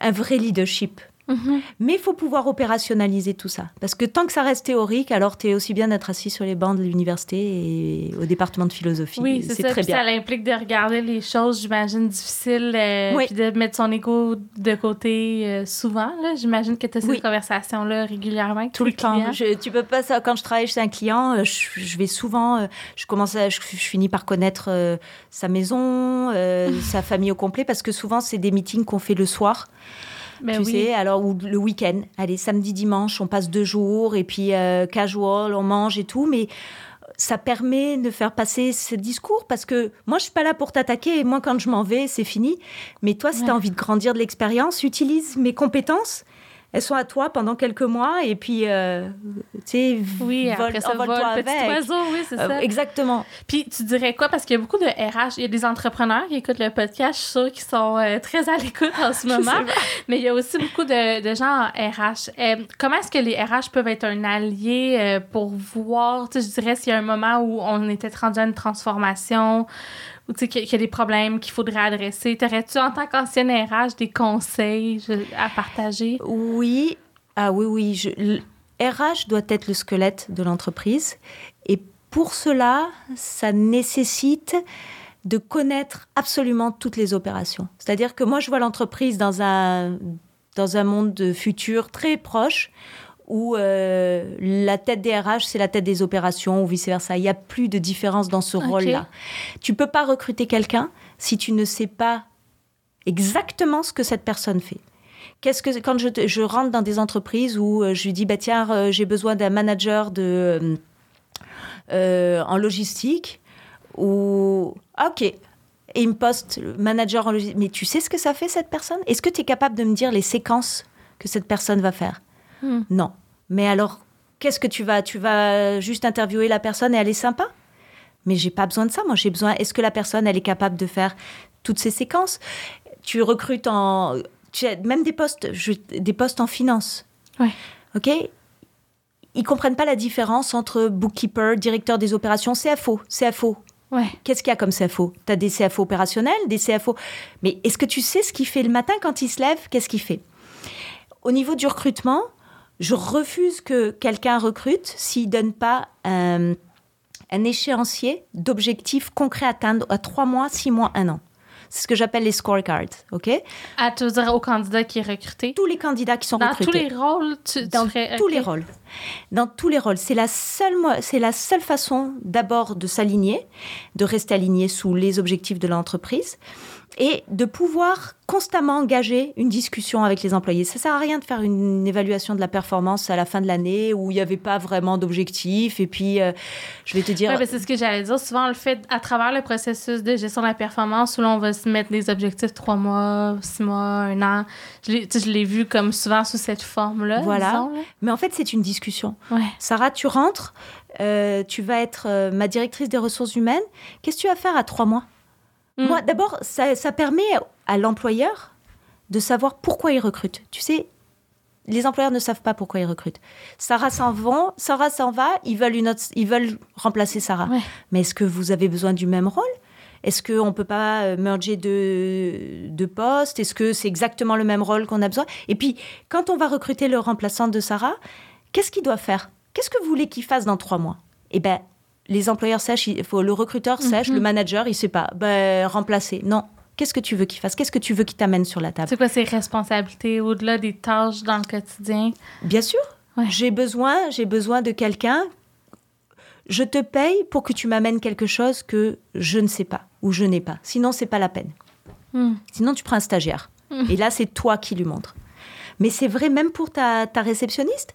un vrai leadership. Mhm. Mais il faut pouvoir opérationnaliser tout ça. Parce que tant que ça reste théorique, alors tu es aussi bien d'être assis sur les bancs de l'université et au département de philosophie. Oui, c'est très bien. Ça implique de regarder les choses, j'imagine, difficiles, euh, puis de mettre son ego de côté euh, souvent. J'imagine que tu as cette conversation-là régulièrement. Tout le temps. Je, tu peux pas ça. Quand je travaille chez un client, euh, je, vais souvent, je commence à, je, finis par connaître sa maison, sa famille au complet, parce que souvent, c'est des meetings qu'on fait le soir. Tu sais, alors ou le week-end. Allez, samedi, dimanche, on passe deux jours et puis euh, casual, on mange et tout, mais ça permet de faire passer ce discours parce que moi, je suis pas là pour t'attaquer. Moi, quand je m'en vais, c'est fini. Mais toi, si tu as envie de grandir de l'expérience, utilise mes compétences elles sont à toi pendant quelques mois et puis euh, tu sais oui après ça vole avec. petit oiseau oui c'est euh, ça. exactement. Puis tu dirais quoi? Parce qu'il y a beaucoup de RH il y a des entrepreneurs qui écoutent le podcast je suis sûre qu'ils sont euh, très à l'écoute en ce moment. mais il y a aussi beaucoup de, de gens en RH comment est-ce que les RH peuvent être un allié pour voir? Tu sais je dirais s'il y a un moment où on était rendu à une transformation ou qu'il y a des problèmes qu'il faudrait adresser. T'aurais-tu, en tant qu'ancienne RH, des conseils à partager? Oui. Ah oui, oui. Je, RH doit être le squelette de l'entreprise. Et pour cela, ça nécessite de connaître absolument toutes les opérations. C'est-à-dire que moi, je vois l'entreprise dans un, dans un monde futur très proche où euh, la tête des RH, c'est la tête des opérations ou vice-versa. Il n'y a plus de différence dans ce rôle-là. Tu peux pas recruter quelqu'un si tu ne sais pas exactement ce que cette personne fait. Qu'est-ce que quand je, je, rentre dans des entreprises où euh, je lui dis bah tiens euh, j'ai besoin d'un manager de en logistique ou ah, ok et il me poste manager en logistique mais tu sais ce que ça fait cette personne? Est-ce que tu es capable de me dire les séquences que cette personne va faire? Hmm. Non. Mais alors, qu'est-ce que tu vas Tu vas juste interviewer la personne et elle est sympa? Mais j'ai pas besoin de ça. Moi, j'ai besoin. Est-ce que la personne, elle est capable de faire toutes ces séquences? Tu recrutes en. Tu as même des postes, des postes en finance. Ouais. OK? Ils comprennent pas la différence entre bookkeeper, directeur des opérations, CFO, CFO. Ouais. Qu'est-ce qu'il y a comme CFO Tu as des CFO opérationnels, des CFO. Mais est-ce que tu sais ce qu'il fait le matin quand il se lève? Qu'est-ce qu'il fait? Au niveau du recrutement, je refuse que quelqu'un recrute s'il ne donne pas euh, un échéancier d'objectifs concrets à atteindre à trois mois, six mois, un an. C'est ce que j'appelle les scorecards, OK? À te dire au candidat qui est recruté? Tous les candidats qui sont Dans recrutés. Dans tous les rôles, tu, Dans tous les rôles. Dans tous les rôles. C'est la seule, c'est la seule façon d'abord de s'aligner, de rester aligné sous les objectifs de l'entreprise et de pouvoir constamment engager une discussion avec les employés. Ça sert à rien de faire une évaluation de la performance à la fin de l'année où il n'y avait pas vraiment d'objectif. Et puis, euh, je vais te dire. Ouais, c'est ce que j'allais dire. Souvent, on le fait à travers le processus de gestion de la performance où on va se mettre des objectifs trois mois, six mois, un an. Je l'ai vu comme souvent sous cette forme-là. Voilà. Mais en fait, c'est une discussion. Ouais. Sarah, tu rentres, euh, tu vas être euh, ma directrice des ressources humaines. Qu'est-ce que tu vas faire à trois mois? Mm. Moi, d'abord, ça, ça, permet à l'employeur de savoir pourquoi il recrute. Tu sais, les employeurs ne savent pas pourquoi ils recrutent. Sarah s'en va, Sarah s'en va, ils veulent, une autre, ils veulent remplacer Sarah. Mais est-ce que vous avez besoin du même rôle? Est-ce qu'on ne peut pas euh, merger de, de postes? Est-ce que c'est exactement le même rôle qu'on a besoin? Et puis, quand on va recruter le remplaçant de Sarah, qu'est-ce qu'il doit faire? Qu'est-ce que vous voulez qu'il fasse dans trois mois? Eh bien, les employeurs sèchent, il faut, le recruteur sèche, le mhm. manager, il sait pas. Ben, remplacer. Non. Qu'est-ce que tu veux qu'il fasse? Qu'est-ce que tu veux qu'il t'amène sur la table? C'est quoi ses responsabilités au-delà des tâches dans le quotidien? Bien sûr. J'ai besoin, j'ai besoin de quelqu'un. Je te paye pour que tu m'amènes quelque chose que je ne sais pas ou je n'ai pas. Sinon, c'est pas la peine. Hmm. Sinon, tu prends un stagiaire. Hmm. Et là, c'est toi qui lui montres. Mais c'est vrai même pour ta, ta réceptionniste.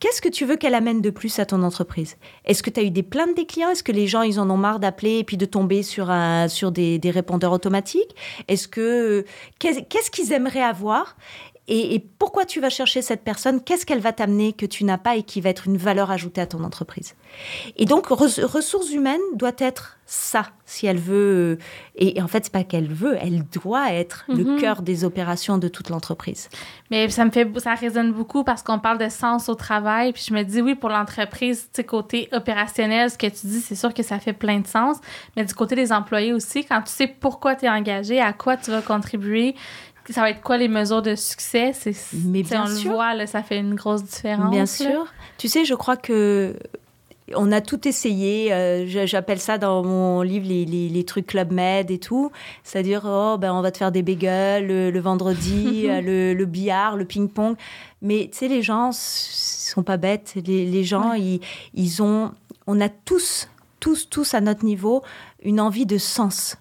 Qu'est-ce que tu veux qu'elle amène de plus à ton entreprise? Est-ce que tu as eu des plaintes des clients? Est-ce que les gens, ils en ont marre d'appeler et puis de tomber sur, un, sur des, des répondeurs automatiques? Est-ce que qu'est-ce qu'ils aimeraient avoir? Et, pourquoi tu vas chercher cette personne? Qu'est-ce qu'elle va t'amener que tu n'as pas et qui va être une valeur ajoutée à ton entreprise? Et donc, ressources humaines doit être ça, si elle veut. Et, en fait, c'est pas qu'elle veut, elle doit être le mhm. cœur des opérations de toute l'entreprise. Mais ça me fait, ça résonne beaucoup parce qu'on parle de sens au travail. Puis je me dis, oui, pour l'entreprise, tu sais, côté opérationnel, ce que tu dis, c'est sûr que ça fait plein de sens. Mais du côté des employés aussi, quand tu sais pourquoi tu es engagé, à quoi tu vas contribuer, ça va être quoi les mesures de succès? C'est, Mais bien on sûr. le voit, là, ça fait une grosse différence. Bien là. sûr. Tu sais, je crois que on a tout essayé. euh, J'appelle ça dans mon livre les, les- les trucs Club Med et tout. C'est-à-dire, oh, ben, on va te faire des bagels le, le vendredi, euh, le, le billard, le ping-pong. Mais tu sais, les gens s- sont pas bêtes. Les, les gens, Ouais. ils, ils ont. On a tous, tous, tous à notre niveau, une envie de sens.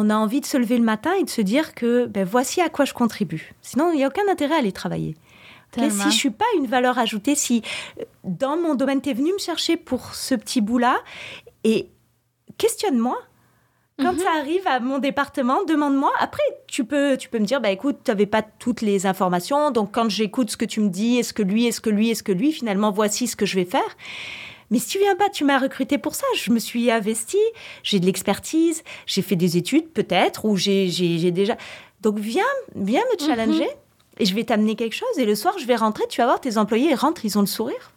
On a envie de se lever le matin et de se dire que ben, voici à quoi je contribue. Sinon, il n'y a aucun intérêt à aller travailler. Si je suis pas une valeur ajoutée, si euh, dans mon domaine, tu es venu me chercher pour ce petit bout-là, et questionne-moi. Quand Mhm. ça arrive à mon département, demande-moi. Après, tu peux, tu peux me dire, bah écoute, tu n'avais pas toutes les informations, donc quand j'écoute ce que tu me dis, est-ce que lui, est-ce que lui, est-ce que lui, finalement, voici ce que je vais faire. Mais si tu viens pas, tu m'as recruté pour ça. Je me suis investie, j'ai de l'expertise, j'ai fait des études peut-être, ou j'ai déjà. Donc viens, viens me challenger et je vais t'amener quelque chose. Et le soir, je vais rentrer, tu vas voir, tes employés ils rentrent, ils ont le sourire.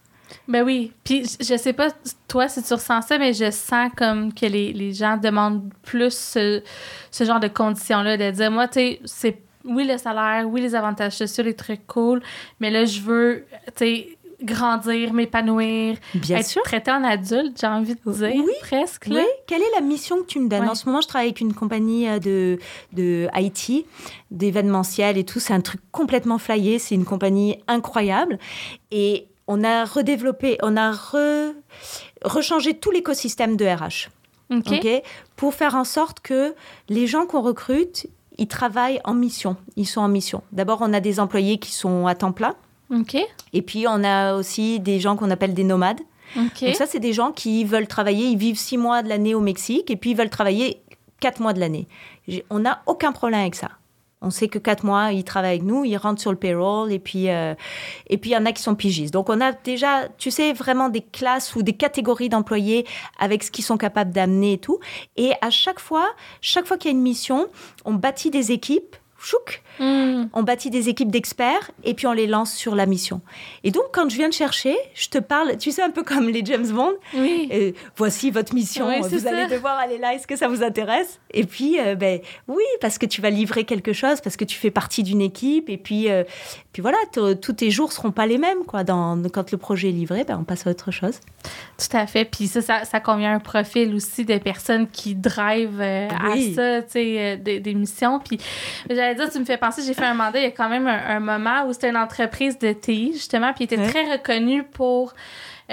Ben oui. Puis je- je sais pas, toi, si tu ressens ça, mais je sens comme que les, les gens demandent plus ce, ce genre de conditions-là, de dire, moi, tu sais, c'est oui le salaire, oui les avantages sociaux, les trucs cool, mais là, je veux, tu sais, grandir, m'épanouir, Bien être sûr. traité en adulte, j'ai envie de dire, Oui, presque. Là. Oui, quelle est la mission que tu me donnes? Ouais. En ce moment, je travaille avec une compagnie euh, de, de IT, d'événementiel et tout. C'est un truc complètement flyé. C'est une compagnie incroyable. Et on a redéveloppé, on a re- rechangé tout l'écosystème de RH. OK. ok, pour faire en sorte que les gens qu'on recrute, ils travaillent en mission. Ils sont en mission. D'abord, on a des employés qui sont à temps plein. Et puis, on a aussi des gens qu'on appelle des nomades. OK. Donc ça, c'est des gens qui veulent travailler, ils vivent six mois de l'année au Mexique et puis ils veulent travailler quatre mois de l'année. On n'a aucun problème avec ça. On sait que quatre mois, ils travaillent avec nous, ils rentrent sur le payroll et puis euh, et puis il y en a qui sont pigistes. Donc on a déjà, tu sais, vraiment des classes ou des catégories d'employés avec ce qu'ils sont capables d'amener et tout. Et à chaque fois, chaque fois qu'il y a une mission, on bâtit des équipes. Chouk, Hmm. on bâtit des équipes d'experts et puis on les lance sur la mission. Et donc, quand je viens de chercher, je te parle, tu sais, un peu comme les James Bond, Oui. euh, voici votre mission, Oui, vous allez devoir aller là, est-ce que ça vous intéresse? Et puis, euh, ben, oui, parce que tu vas livrer quelque chose, parce que tu fais partie d'une équipe, et puis, euh, puis voilà, tous tes jours seront pas les mêmes. Quoi. Dans, quand le projet est livré, ben, on passe à autre chose. Tout à fait. Puis ça, ça, ça convient à un profil aussi de personnes qui drive euh, Oui. à ça, tu sais, euh, des, des missions. Puis j'allais dire, tu me fais penser, j'ai fait un mandat il y a quand même un, un moment où c'était une entreprise de TI, justement, puis était Ouais. très reconnu pour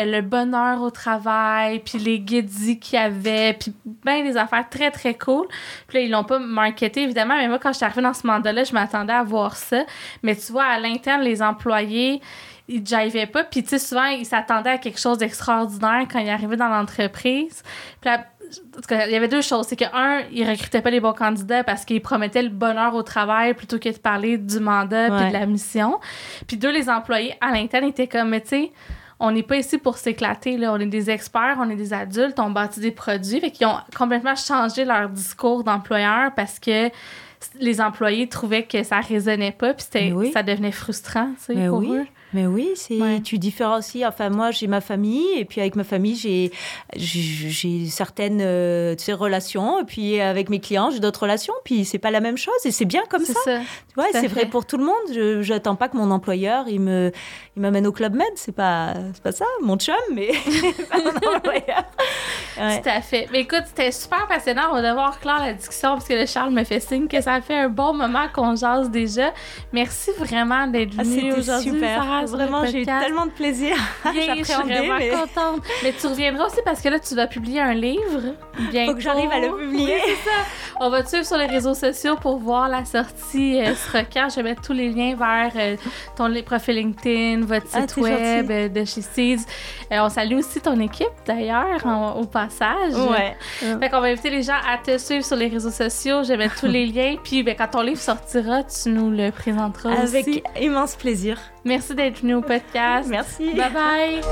le bonheur au travail, puis les guédis qu'il y avait, puis ben des affaires très, très cool. Puis là, ils l'ont pas marketé, évidemment, mais moi, quand je suis arrivée dans ce mandat-là, je m'attendais à voir ça. Mais tu vois, à l'interne, les employés, ils jivaient pas. Puis, tu sais, souvent, ils s'attendaient à quelque chose d'extraordinaire quand ils arrivaient dans l'entreprise. Puis, là, en tout cas, il y avait deux choses. C'est que, un, ils recrutaient pas les bons candidats parce qu'ils promettaient le bonheur au travail plutôt que de parler du mandat puis de la mission. Puis, deux, les employés à l'interne étaient comme, mais tu sais, on n'est pas ici pour s'éclater, là. On est des experts, on est des adultes, on bâtit des produits. Fait qu'ils ont complètement changé leur discours d'employeur parce que les employés trouvaient que ça résonnait pas, puis oui. ça devenait frustrant, tu sais, pour oui. eux. Mais oui, c'est Ouais. tu différencies. Enfin, moi, j'ai ma famille, et puis avec ma famille, j'ai j'ai certaines euh, tu sais, relations, et puis avec mes clients, j'ai d'autres relations, puis c'est pas la même chose, et c'est bien comme ça. ça. Tu vois, c'est vrai pour tout le monde. Je j'attends pas que mon employeur il me il m'amène au club med, c'est pas c'est pas ça, mon chum, mais pas mon employeur. Ouais. Tout à fait. Mais écoute, c'était super passionnant. On va devoir clore la discussion parce que le Charles me fait signe que ça fait un bon moment qu'on jase déjà. Merci vraiment d'être Ah, venu C'était aujourd'hui, super. Sarah, le Vraiment, j'ai eu tellement de plaisir. Bien, je suis vraiment mais- contente. Mais tu reviendras aussi parce que là, tu vas publier un livre. Bientôt. Faut que j'arrive à le publier. Oui, ça. On va te suivre sur les réseaux sociaux pour voir la sortie euh, ce requin. Je vais mettre tous les liens vers euh, ton profil LinkedIn, votre Ah, site web euh, de chez Seeds. Euh, on salue aussi ton équipe d'ailleurs au passage. Ouais. Fait qu'on va inviter les gens à te suivre sur les réseaux sociaux. Je vais mettre tous les liens. Puis ben, quand ton livre sortira, tu nous le présenteras Avec aussi. immense plaisir. Merci d'être venu au podcast. Merci. Bye bye!